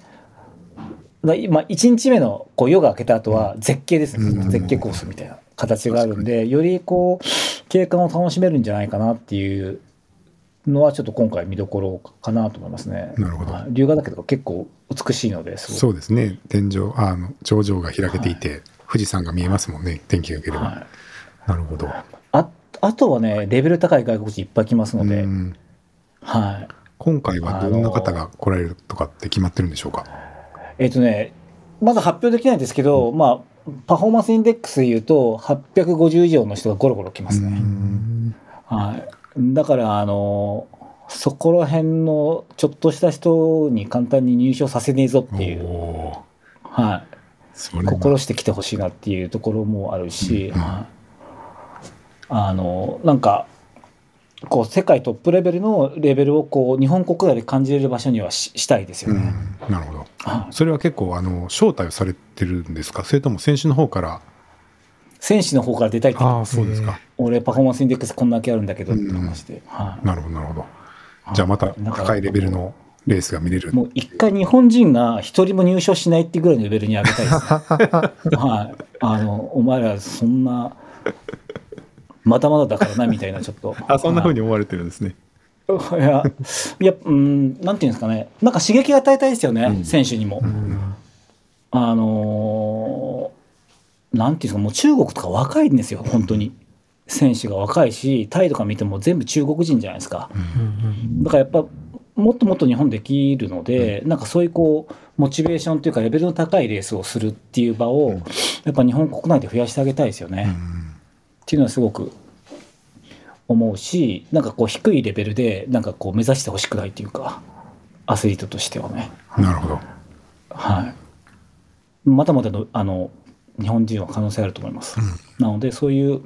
だ今1日目のこう夜が明けた後は絶景ですね、うん絶景コースみたいな形があるんでよりこう景観を楽しめるんじゃないかなっていうのはちょっと今回見どころかなと思いますね。なるほどはい龍ヶ岳とか結構美しいのでそうですね。天井、ああの、頂上が開けていて、富士山が見えますもんね。天気が良ければ。はい、なるほど。ああとはねレベル高い外国人いっぱい来ますので、うんはい、今回はどんな方が来られるとかって決まってるんでしょうか？えっ、とね、まだ発表できないんですけど、まあ、パフォーマンスインデックスで言うと、850以上の人がゴロゴロ来ますうね。ん。はい。だから、あの、そこら辺のちょっとした人に簡単に入賞させねえぞっていう、はい。は。心して来てほしいなっていうところもあるし、うん。はい。あの、なんか、こう世界トップレベルのレベルをこう日本国内で感じれる場所にはししたいですようね。ん、なるほど。はいそれは結構あの招待をされてるんですか？それとも選手の方から。選手の方から出たいってああ、そうですか。俺パフォーマンスインデックスこんだけあるんだけどってうん話で、はいなるほど、なるほど。じゃあまた高いレベルのレースが見れる。もう一回日本人が一人も入賞しないってぐらいのレベルに上げたいですね はいあのお前らそんなまだまだだからなみたいなちょっと。あ、そんな風にに思われてるんですね。い。や いやうんなんていうんですかね。なんか刺激を与えたいですよね、うん。選手にも、あのーなんていうんですかもう中国とか若いんですよ本当に。選手が若いしタイとか見ても全部中国人じゃないですか、だからやっぱもっともっと日本できるので、なんかそういうこうモチベーションというかレベルの高いレースをするっていう場を、やっぱ日本国内で増やしてあげたいですよね、うんっていうのはすごく思うしなんかこう低いレベルでなんかこう目指してほしくないっていうかアスリートとしてはね。なるほど。はい。まだまだのあの日本人は可能性あると思います、なのでそういう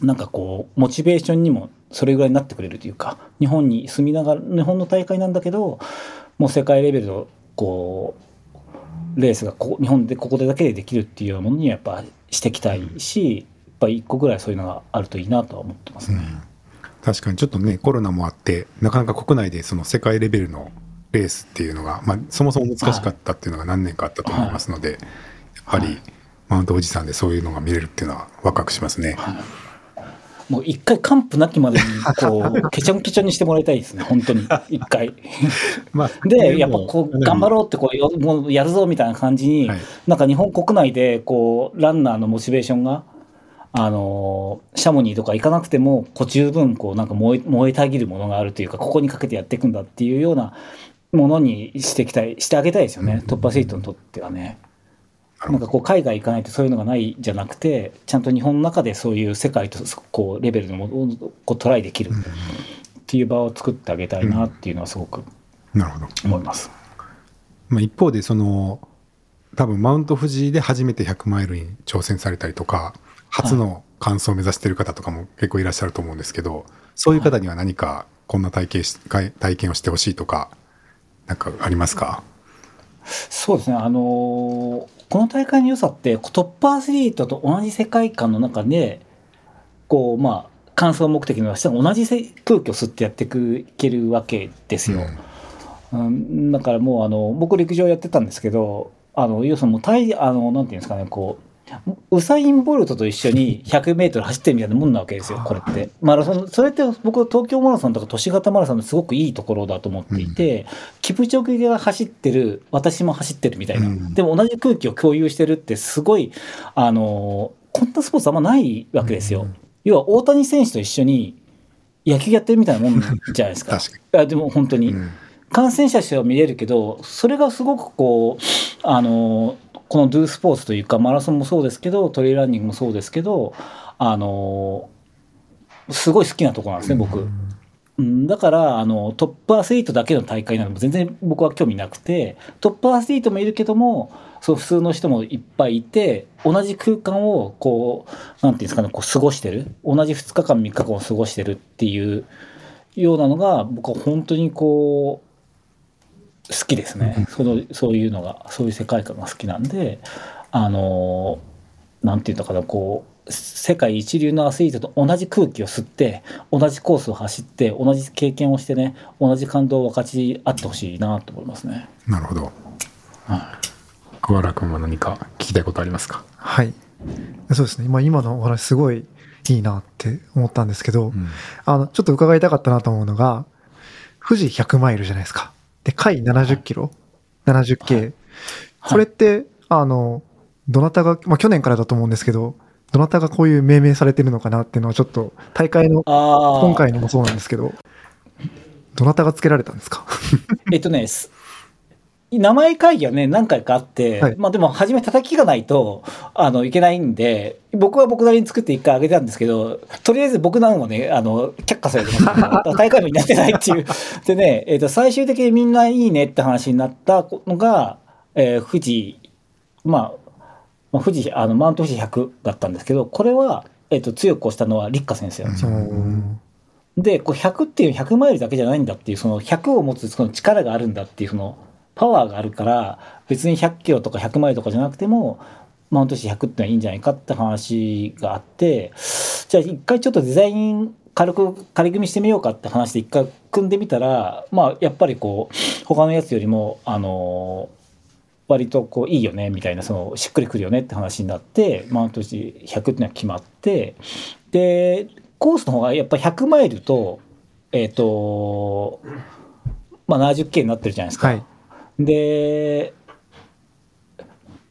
なんかこうモチベーションにもそれぐらいになってくれるというか日本に住みながら日本の大会なんだけどもう世界レベルのこうレースがここ日本でここでだけでできるっていうものにはやっぱしていきたいしぱ一個ぐらいそういうのがあるといいなとは思ってますね。確かにちょっとねコロナもあってなかなか国内でその世界レベルのレースっていうのが、まあ、そもそも難しかったっていうのが何年かあったと思いますので、やっぱり、はいマウント富士山でそういうのが見れるっていうのはワクワクしますね。もう一回完膚なきまでにこう ケチョンケチにしてもらいたいですね本当に一回。まあ、でやっぱこう頑張ろうってこうよもうやるぞみたいな感じに、はいなんか日本国内でこうランナーのモチベーションがあのシャモニーとか行かなくてもこう十分こうなんか燃え燃えたぎるものがあるというかここにかけてやっていくんだっていうようなものにしていきたいしてあげたいですよね、トップアスリートにとってはね。なんかこう海外行かないとそういうのがないじゃなくてちゃんと日本の中でそういう世界とこうレベルのものをこうトライできるっていう場を作ってあげたいなっていうのはすごくなるほど。思います。まあ、一方でその多分マウント富士で初めて100マイルに挑戦されたりとか初の完走を目指している方とかも結構いらっしゃると思うんですけどそういう方には何かこんな体験し体体験をしてほしいとかなんかありますか？そうですね、あのーこの大会の良さってトップアスリートと同じ世界観の中でこうまあ完走目的の人が同じ空気を吸ってやっていくいけるわけですよ。うん、だからもうあの僕陸上やってたんですけどあの要するにもう体あのなんていうんですかねこうウサイン・ボルトと一緒に 100m 走ってるみたいなもんなわけですよこれって。マラソンそれって僕は東京マラソンとか都市型マラソンのすごくいいところだと思っていて、キプチョゲが走ってる私も走ってるみたいな、うん。でも同じ空気を共有してるってすごいあのこんなスポーツあんまないわけですよ。要は大谷選手と一緒に野球やってるみたいなもんじゃないですか。確かでも本当に、うん。感染者としては見れるけどそれがすごくこうあのこのドゥスポーツというかマラソンもそうですけどトレイルランニングもそうですけどあのすごい好きなところなんですね僕。うんだからあのトップアスリートだけの大会なのも全然僕は興味なくてトップアスリートもいるけどもそう普通の人もいっぱいいて同じ空間をこうなんていうんですかねこう過ごしてる同じ2日間3日間を過ごしてるっていうようなのが僕は本当にこう好きですねそのそういうのがそういう世界観が好きなんであのなんていうのかなこう世界一流のアスリートと同じ空気を吸って同じコースを走って同じ経験をしてね同じ感動を分かち合ってほしいなと思いますね。なるほど桑原君は何か聞きたいことありますか、はい。そうですね。まあ今のお話すごいいいなって思ったんですけど、うんあの、ちょっと伺いたかったなと思うのが、富士100マイルじゃないですか。で、海70キロ、70系。これって、あの、どなたが、まあ去年からだと思うんですけど、どなたがこういう命名されてるのかなっていうのはちょっと大会の今回のもそうなんですけど、どなたがつけられたんですか？えっとねす名前会議はね何回かあって、はい。まあでも初め叩きがないとあのいけないんで僕は僕なりに作って一回あげたんですけどとりあえず僕なのもねあの却下されてます。大会部になってないっていう。でね、えっと最終的にみんないいねって話になったのが、えー富士まあまあ富士あのマウント富士100だったんですけどこれは、えっと強く押したのは立花先生なんですよ。うん。でこう100っていう100マイルだけじゃないんだっていうその100を持つその力があるんだっていうそのパワーがあるから別に100キロとか100マイルとかじゃなくてもマウント紙100ってのはいいんじゃないかって話があってじゃあ一回ちょっとデザイン軽く仮組みしてみようかって話で一回組んでみたらまあやっぱりこう他のやつよりもあの割とこういいよねみたいなそのしっくりくるよねって話になってマウント紙100っていうのは決まってでコースの方がやっぱ100マイルとえっ、とまあ 70K になってるじゃないですか。はい。で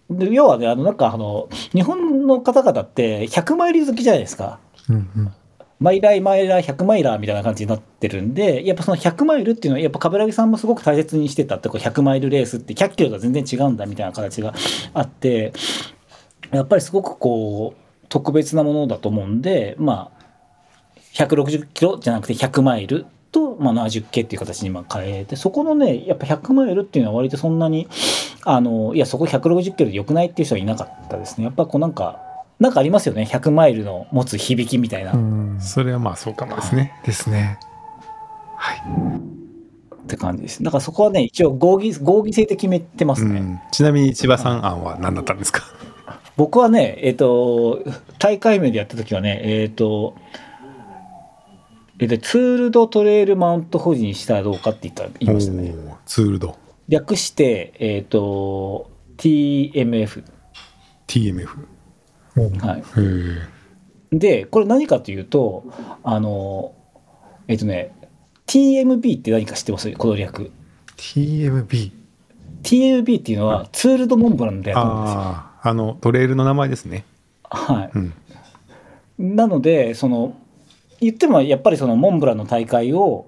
で要はねあのなんかあの日本の方々って100マイル好きじゃないですか。うんうん。マイラーマイラー100マイラーみたいな感じになってるんでやっぱその100マイルっていうのはやっぱ冠城さんもすごく大切にしてたってこう100マイルレースって100キロとは全然違うんだみたいな形があってやっぱりすごくこう特別なものだと思うんでまあ160キロじゃなくて100マイルと、まあ、70系っていう形に今変えてそこのねやっぱ100マイルっていうのは割とそんなにあのいやそこ160キロでよくないっていう人はいなかったですねやっぱこうなんかなんかありますよね100マイルの持つ響きみたいな。うん。それはまあそうかもですね。ですね。はい。って感じです。だからそこはね、一応合議、合議制で決めてますね。うん、ちなみに千葉さん案は何だったんですか？僕はね、えっ、と、大会名でやった時はね、えっ、と、えっ、と、ツールドトレイルマウント保持にしたらどうかって言った言いましたね。ツールド略して、えっ、と、TMF。TMF はい。へえで、これ何かというと、あの、えっ、とね、TMB って何か知ってます？この略。TMB。TMB っていうのはツールドモンブランの略なんですよ。あああのトレイルの名前ですねはい。うんなのでその言ってもやっぱりそのモンブランの大会を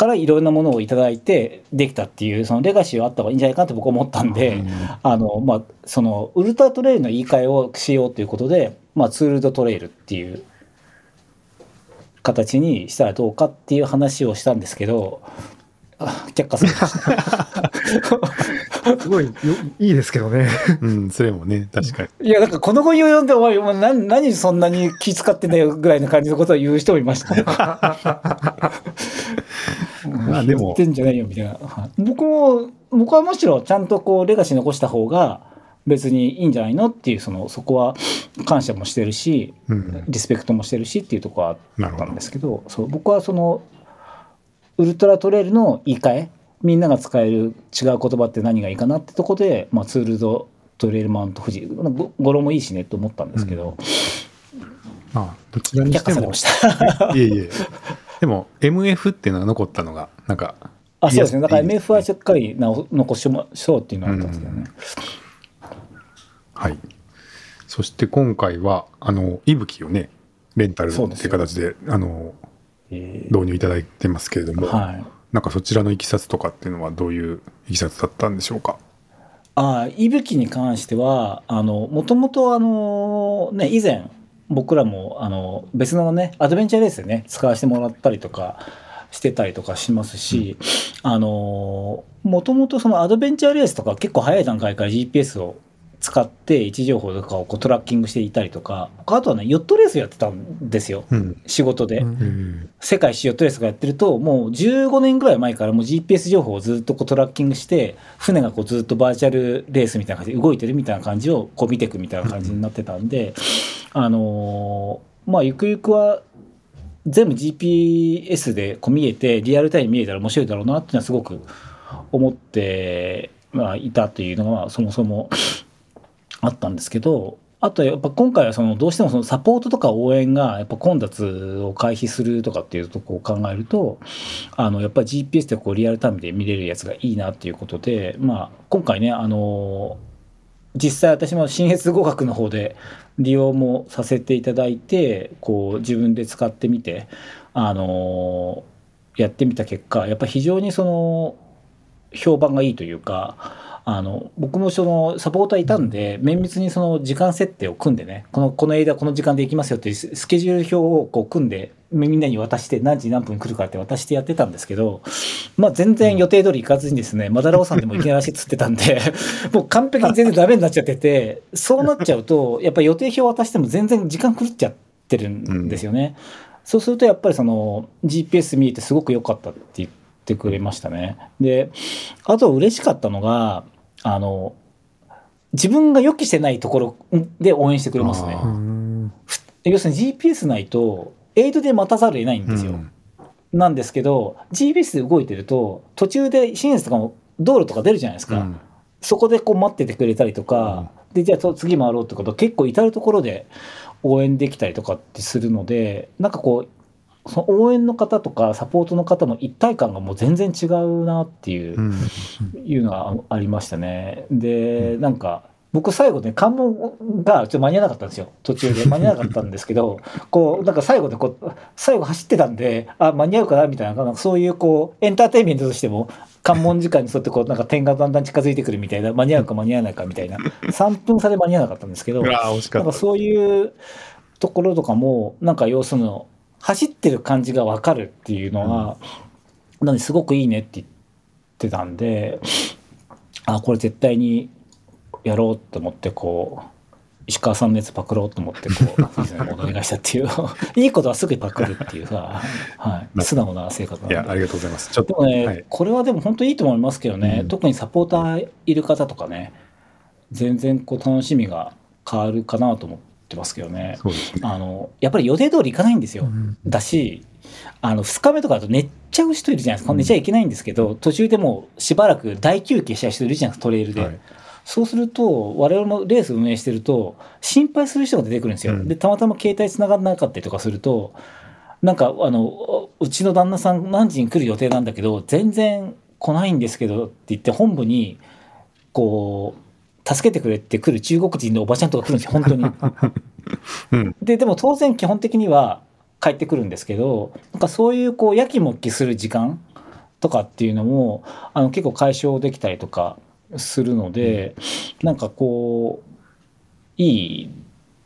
からいろんなものをいただいてできたっていうそのレガシーはあった方がいいんじゃないかって僕は思ったんで、あのまあそのウルトラトレイルの言い換えをしようということで、まあ、ツールドトレイルっていう形にしたらどうかっていう話をしたんですけどあ却下されました。すごいよいいですけどね。うん、それもね確かにいやなんかこの後を読んでお前お前何何そんなに気遣ってんだよぐらいの感じのことを言う人もいましたね。ま あでも言ってんじゃないよみたいな。はい僕も僕はむしろちゃんとこうレガシー残した方が別にいいんじゃないのっていうそのそこは感謝もしてるしうんリスペクトもしてるしっていうところはあったんなるほどですけどそう僕はそのウルトラトレイルの言い換えみんなが使える違う言葉って何がいいかなってとこで、まあ、ツールドトレイルマウント富士ご語呂もいいしねと思ったんですけど、まあどちらにしても。いえ いえでも MF っていうのが残ったのがなんかあそうですね。だから MF はしっかり直残しましょうっていうのはあったんですけどね。はい。そして今回はあのいぶきをねレンタルっていう形であのえ導入いただいてますけれども、ーはい。なんかそちらのいきさつとかっていうのはどういういきさつだったんでしょうか？ああ、いぶきに関しては、あの、もともとあの、ね、以前、僕らも、あの、別のね、アドベンチャーレースでね、使わせてもらったりとかしてたりとかしますし、あの、もともとそのアドベンチャーレースとか結構早い段階から GPS を使って位置情報とかをこうトラッキングしていたりとか、あとはね、ヨットレースやってたんですよ。うん仕事で。うん世界一周ヨットレースがやってるともう15年ぐらい前からもう GPS 情報をずっとこうトラッキングして船がこうずっとバーチャルレースみたいな感じで動いてるみたいな感じをこう見ていくみたいな感じになってたんで、あのーまあゆくゆくは全部 GPS でこう見えてリアルタイムに見えたら面白いだろうなっていうのはすごく思って、まあ、いたというのがまあそもそもあったんですけどあとやっぱ今回はそのどうしてもそのサポートとか応援がやっぱ混雑を回避するとかっていうとこを考えるとあのやっぱり GPS でこうリアルタイムで見れるやつがいいなっていうことで、まあ、今回ねあの実際私も新越語学の方で利用もさせていただいてこう自分で使ってみてあのやってみた結果やっぱ非常にその評判がいいというかあの僕もそのサポーターいたんで綿密にその時間設定を組んでねこのこの間この時間で行きますよっていうススケジュール表をこう組んでみんなに渡して何時何分来るかって渡してやってたんですけど、まあ、全然予定通り行かずにですね、マダラオさんでもいらしいっつってたんで もう完璧に全然ダメになっちゃっててそうなっちゃうとやっぱり予定表渡しても全然時間狂っちゃってるんですよね。そうするとやっぱりその GPS 見えてすごく良かったって言ってくれましたね。であと嬉しかったのがあの自分が予期してないところで応援してくれますね。要するに GPS ないとエイドで待たざるを得ないんですよ。うん。なんですけど GPS で動いてると途中で新越とかも道路とか出るじゃないですか、うん。そこでこう待っててくれたりとか、でじゃあと次回ろうってこと結構至る所で応援できたりとかってするのでなんかこうその応援の方とかサポートの方の一体感がもう全然違うなっていう,、うん。いうのがありましたね。でなんか僕最後ね関門がちょっと間に合わなかったんですよ。途中で。間に合わなかったんですけど こうなんか最後でこう最後走ってたんであ間に合うかなみたいななんかそういうこうエンターテインメントとしても関門時間に沿ってこうなんか点がだんだん近づいてくるみたいな間に合うか間に合わないかみたいな3分差で間に合わなかったんですけど なんかそういうところとかもなんか要するに走ってる感じが分かるっていうのは、なんですごくいいねって言ってたんであこれ絶対にやろうと思ってこう石川さんのやつパクろうと思ってこう お願いしたっていう。いいことはすぐパクるっていうさ、はい、素直な性格なんで。いやありがとうございます。ちょっとでもね、はい。これはでも本当にいいと思いますけどね、うん。特にサポーターいる方とかね全然こう楽しみが変わるかなと思ってますけどね。ね。あのやっぱり予定通り行かないんですよ、うんだしあの2日目とかだと寝ちゃう人いるじゃないですか、うん。寝ちゃいけないんですけど途中でもうしばらく大休憩しちゃう人いるじゃないですかトレイルで、はい。そうすると我々もレース運営してると心配する人が出てくるんですよ、うん。でたまたま携帯つながらなかったりとかするとなんかあのうちの旦那さん何時に来る予定なんだけど全然来ないんですけどって言って本部にこう助けてくれって来る中国人のおばちゃんとか来るんですよ 本当に。うん。ででも当然基本的には帰ってくるんですけどなんかそういうこうやきもきする時間とかっていうのもあの結構解消できたりとかするので、なんかこういい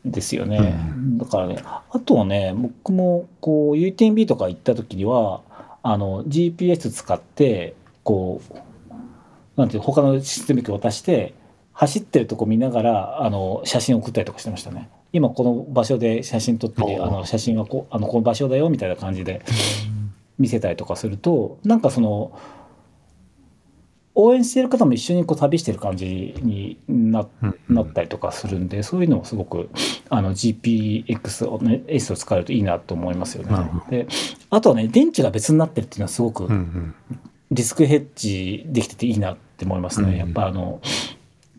ですよね、だからねあとはね僕もこう UTMB とか行った時にはあの GPS 使ってこうなんていう他のシステム機を渡して走ってるとこ見ながらあの写真送ったりとかしてましたね。今この場所で写真撮ってあの写真はこうあのこの場所だよみたいな感じで見せたりとかするとなんかその応援してる方も一緒にこう旅してる感じになうん。なったりとかするんで、そういうのもすごくあの GPX を、ね、エースを使えるといいなと思いますよね。であとはね電池が別になってるっていうのはすごくリスクヘッジできてていいなって思いますね。うん。やっぱあの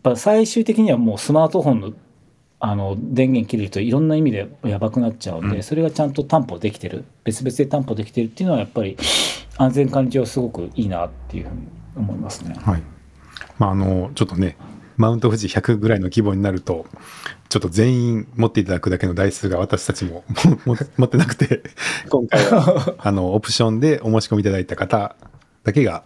ぱ最終的にはもうスマートフォンのあの電源切れるといろんな意味でやばくなっちゃうんで、うんそれがちゃんと担保できてる別々で担保できてるっていうのはやっぱり安全管理上すごくいいなっていうふうに思いますね。はい。まあ、あの、ちょっとね、マウント富士100ぐらいの規模になると、ちょっと全員持っていただくだけの台数が私たちも も持ってなくて、今回は、あの、オプションでお申し込みいただいた方だけが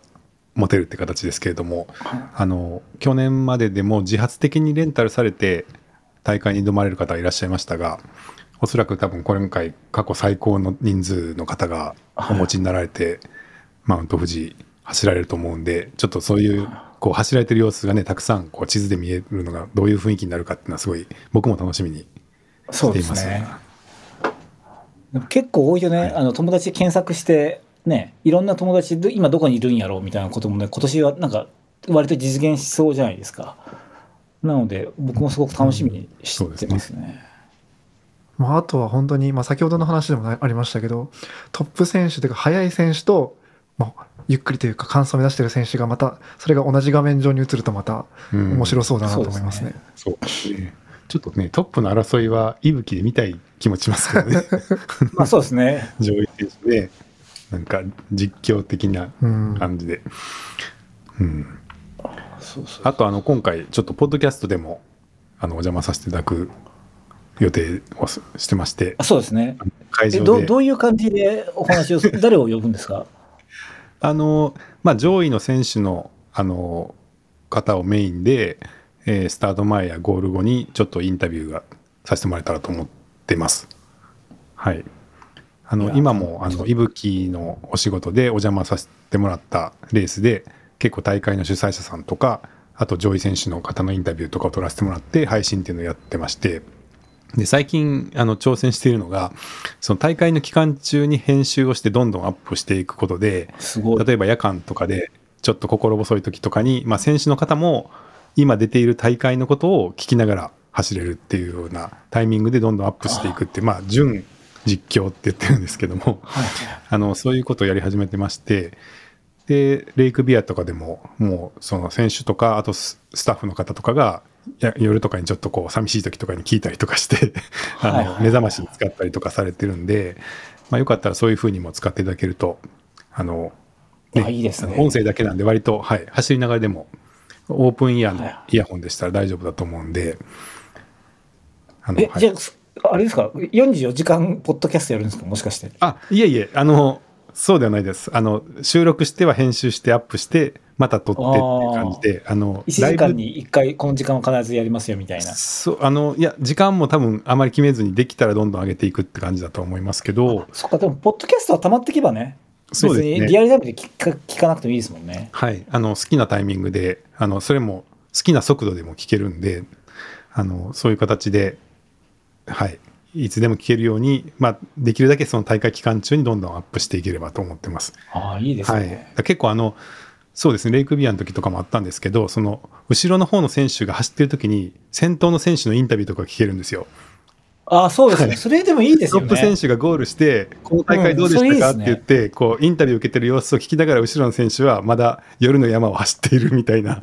持てるって形ですけれども、あの、去年まででも自発的にレンタルされて大会に挑まれる方いらっしゃいましたが、おそらく多分今回過去最高の人数の方がお持ちになられて、マウント富士走られると思うんで、ちょっとそういうこう走られてる様子がね、たくさんこう地図で見えるのがどういう雰囲気になるかっていうのはすごい僕も楽しみにそうしています。ですね。結構多いよね、あの友達検索してねいろんな友達ど今どこにいるんやろうみたいなこともね今年はなんか割と実現しそうじゃないですかなので僕もすごく楽しみにしてますね,、まあ、あとは本当に、まあ、先ほどの話でもありましたけどトップ選手というか速い選手と、まあ、ゆっくりというか完走を目指している選手がまたそれが同じ画面上に映るとまたうん面白そうだなと思いますね。そうですね。ちょっとね、トップの争いは、息吹で見たい気もしますけどね。まあそうですね 上位選手で、なんか実況的なうん感じで。うん。そうそうあと、あの、今回、ちょっとポッドキャストでも、あの、お邪魔させていただく予定をししてましてあ、そうですね会場で。えどどういう感じでお話をす 誰を呼ぶんですか？あの、まあ、上位の選手の、あの、方をメインで、えースタート前やゴール後にちょっとインタビューがさせてもらえたらと思ってます。はい。あの、今も、あの、い。ぶきのお仕事でお邪魔させてもらったレースで、結構大会の主催者さんとか、あと上位選手の方のインタビューとかを取らせてもらって配信っていうのをやってまして、で、最近、あの、挑戦しているのが、その大会の期間中に編集をしてどんどんアップしていくことで、例えば夜間とかでちょっと心細い時とかに、まあ、選手の方も今出ている大会のことを聞きながら走れるっていうようなタイミングでどんどんアップしていくってまあ準実況って言ってるんですけどもはい。あのそういうことをやり始めてましてでレイクビアとかでももうその選手とかあとススタッフの方とかがや夜とかにちょっとこう寂しい時とかに聞いたりとかして あの、目覚ましに使ったりとかされてるんで、まあ、よかったらそういうふうにも使っていただけるとあのあいいですね。音声だけなんで割と、はい、走りながらでもオープンイヤーのはイヤホンでしたら大丈夫だと思うんで、あのえ、はい。じゃああれですか？44時間ポッドキャストやるんですか？もしかして。あいえいえ。あのそうではないです。あの収録しては編集してアップしてまた撮ってっていう感じであの1時間に1回この時間は必ずやりますよみたいな。そうあのいや時間も多分あまり決めずにできたらどんどん上げていくって感じだと思いますけど。そっか。でもポッドキャストは溜まってけばね。そうですね。別にリアルタイムで聞か聞かなくてもいいですもんね。はい、あの好きなタイミングであのそれも好きな速度でも聞けるんであのそういう形で、はい、いつでも聞けるように、まあ、できるだけその大会期間中にどんどんアップしていければと思ってます。ああいいですはい、だね、から結構あのそうですねレイクビアの時とかもあったんですけどその後ろの方の選手が走ってる時に先頭の選手のインタビューとか聞けるんですよ。ああそうですね、はいそれでもいいですトッよねプ選手がゴールして、この大会どうでした？か、って言って、こう、インタビュー受けてる様子を聞きながら、後ろの選手はまだ夜の山を走っているみたいな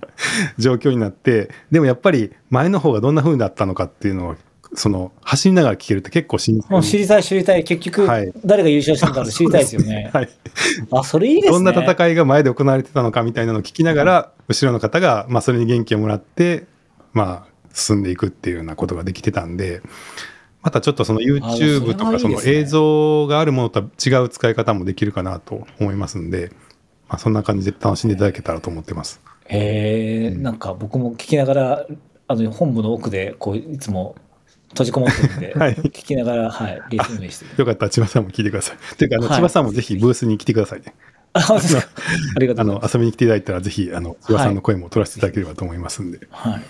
状況になって、でもやっぱり前の方がどんな風だったのかっていうのを、その、走りながら聞けると結構新鮮もう知りたい知りたい。結局、はい。誰が優勝したのか知りたいですよね。はい。あそれいいですね。どんな戦いが前で行われてたのかみたいなのを聞きながら、後ろの方が、まあ、それに元気をもらって、まあ、進んでいくっていうようなことができてたんで、またちょっとその YouTube とかその映像があるものとは違う使い方もできるかなと思いますんで、まあ、そんな感じで楽しんでいただけたらと思ってます。へえ、うん。なんか僕も聞きながらあの本部の奥でこういつも閉じこもってるんで、はい聞きながらはいレースしてるよかったら千葉さんも聞いてください。というか、あのはい千葉さんもぜひブースに来てくださいね。あありがとうございます遊びに来ていただいたら、ぜひあの千葉さんの声も取らせていただければと思いますんで。はい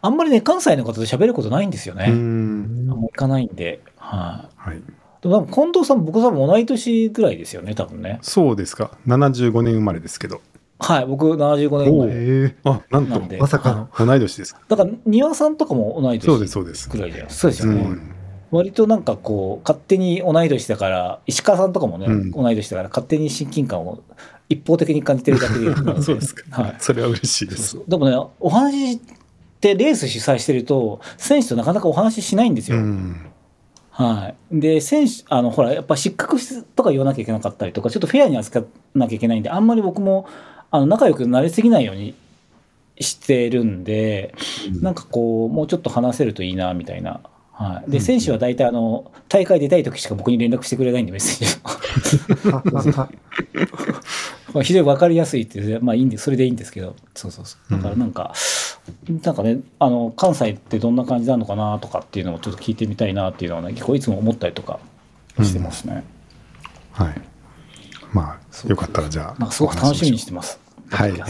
あんまりね関西の方と喋ることないんですよね、うーん。あんま行かないんではいはい。でも近藤さん僕多分同い年ぐらいですよね多分ねそうですか。75年生まれですけど。はい、僕75年お生まれ。えあなんと。なんで。まさかの。同い年ですか。だから、庭さんとかも同いそうで年すそうですくらいじゃないそうです。うよね。ん。割となんかこう、勝手に同い年だから、石川さんとかもね、うん。同い年だから、勝手に親近感を一方的に感じてるだけで そうですか。はい。それは嬉しいです。でもね、お話ってレース主催してると、選手となかなかお話ししないんですよ。うん。はい。で、選手、あの、ほら、やっぱ失格とか言わなきゃいけなかったりとか、ちょっとフェアに扱わなきゃいけないんで、あんまり僕も、あの、仲良くなりすぎないようにしてるんで、なんかこう、もうちょっと話せるといいな、みたいな。はい。で、うん選手は大体、あの、大会出たい時しか僕に連絡してくれないんで、メッセージを。まあ非常に分かりやすいっていう、まあいいんで、それでいいんですけど、そうそうそう。だからなんか、なんかね、あの、関西ってどんな感じなのかなとかっていうのをちょっと聞いてみたいなっていうのはね、結構いつも思ったりとかしてますね。はいまあよかったらじゃあすごく楽しみにししてます。はい。はい、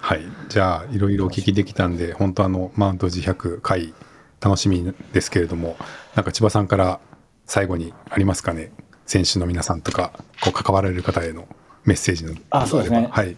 はい、じゃあいろいろお聞きできたんで本当あのマウント自100回楽しみですけれどもなんか千葉さんから最後にありますかね？選手の皆さんとかこう関わられる方へのメッセージのあそうですね。はい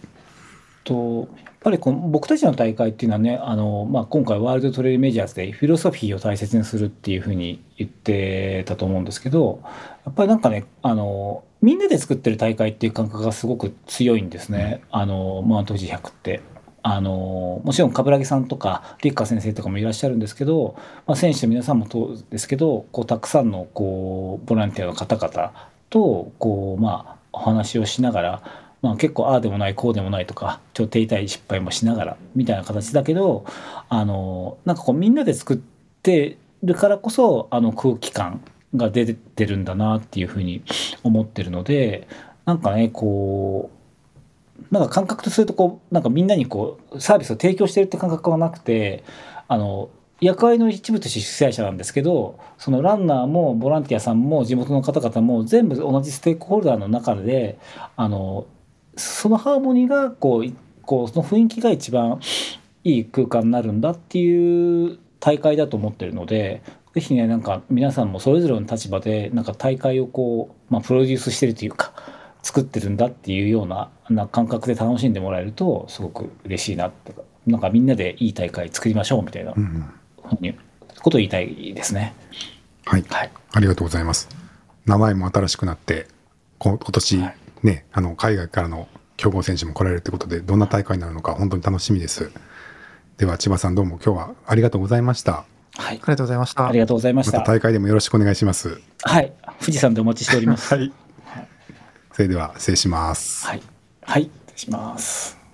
とやっぱりこの僕たちの大会っていうのはねあの、まあ、今回ワールドトレイルメジャーズでフィロソフィーを大切にするっていうふうに言ってたと思うんですけどやっぱりなんかねあのみんなで作ってる大会っていう感覚がすごく強いんですね、あのマウント富士100って。あのもちろん冠城さんとか立花先生とかもいらっしゃるんですけど、まあ、選手の皆さんもそうですけどこうたくさんのこうボランティアの方々とこう、まあ、お話をしながらまあ、結構ああでもないこうでもないとかちょっと手痛い失敗もしながらみたいな形だけどあのなんかこうみんなで作ってるからこそあの空気感が出てるんだなっていうふうに思ってるのでなんかねこうなんか感覚とするとこうなんかみんなにこうサービスを提供してるって感覚はなくてあの役割の一部として主催者なんですけどそのランナーもボランティアさんも地元の方々も全部同じステークホルダーの中であのそのハーモニーがこうこうその雰囲気が一番いい空間になるんだっていう大会だと思ってるのでぜひねなんか皆さんもそれぞれの立場でなんか大会をこう、まあ、プロデュースしてるというか作ってるんだっていうようなな感覚で楽しんでもらえるとすごく嬉しいなってなんかみんなでいい大会作りましょうみたいなことを言いたいですね。はい。はい、ありがとうございます。名前も新しくなってこ今年はいね、あの海外からの強豪選手も来られるということでどんな大会になるのか本当に楽しみです。では千葉さんどうも今日はありがとうございました。はい。ありがとうございました。あり。がとうございました。また大会でもよろしくお願いします。はい、富士山でお待ちしております。はい。それでは失礼します。はい、はい、失礼します。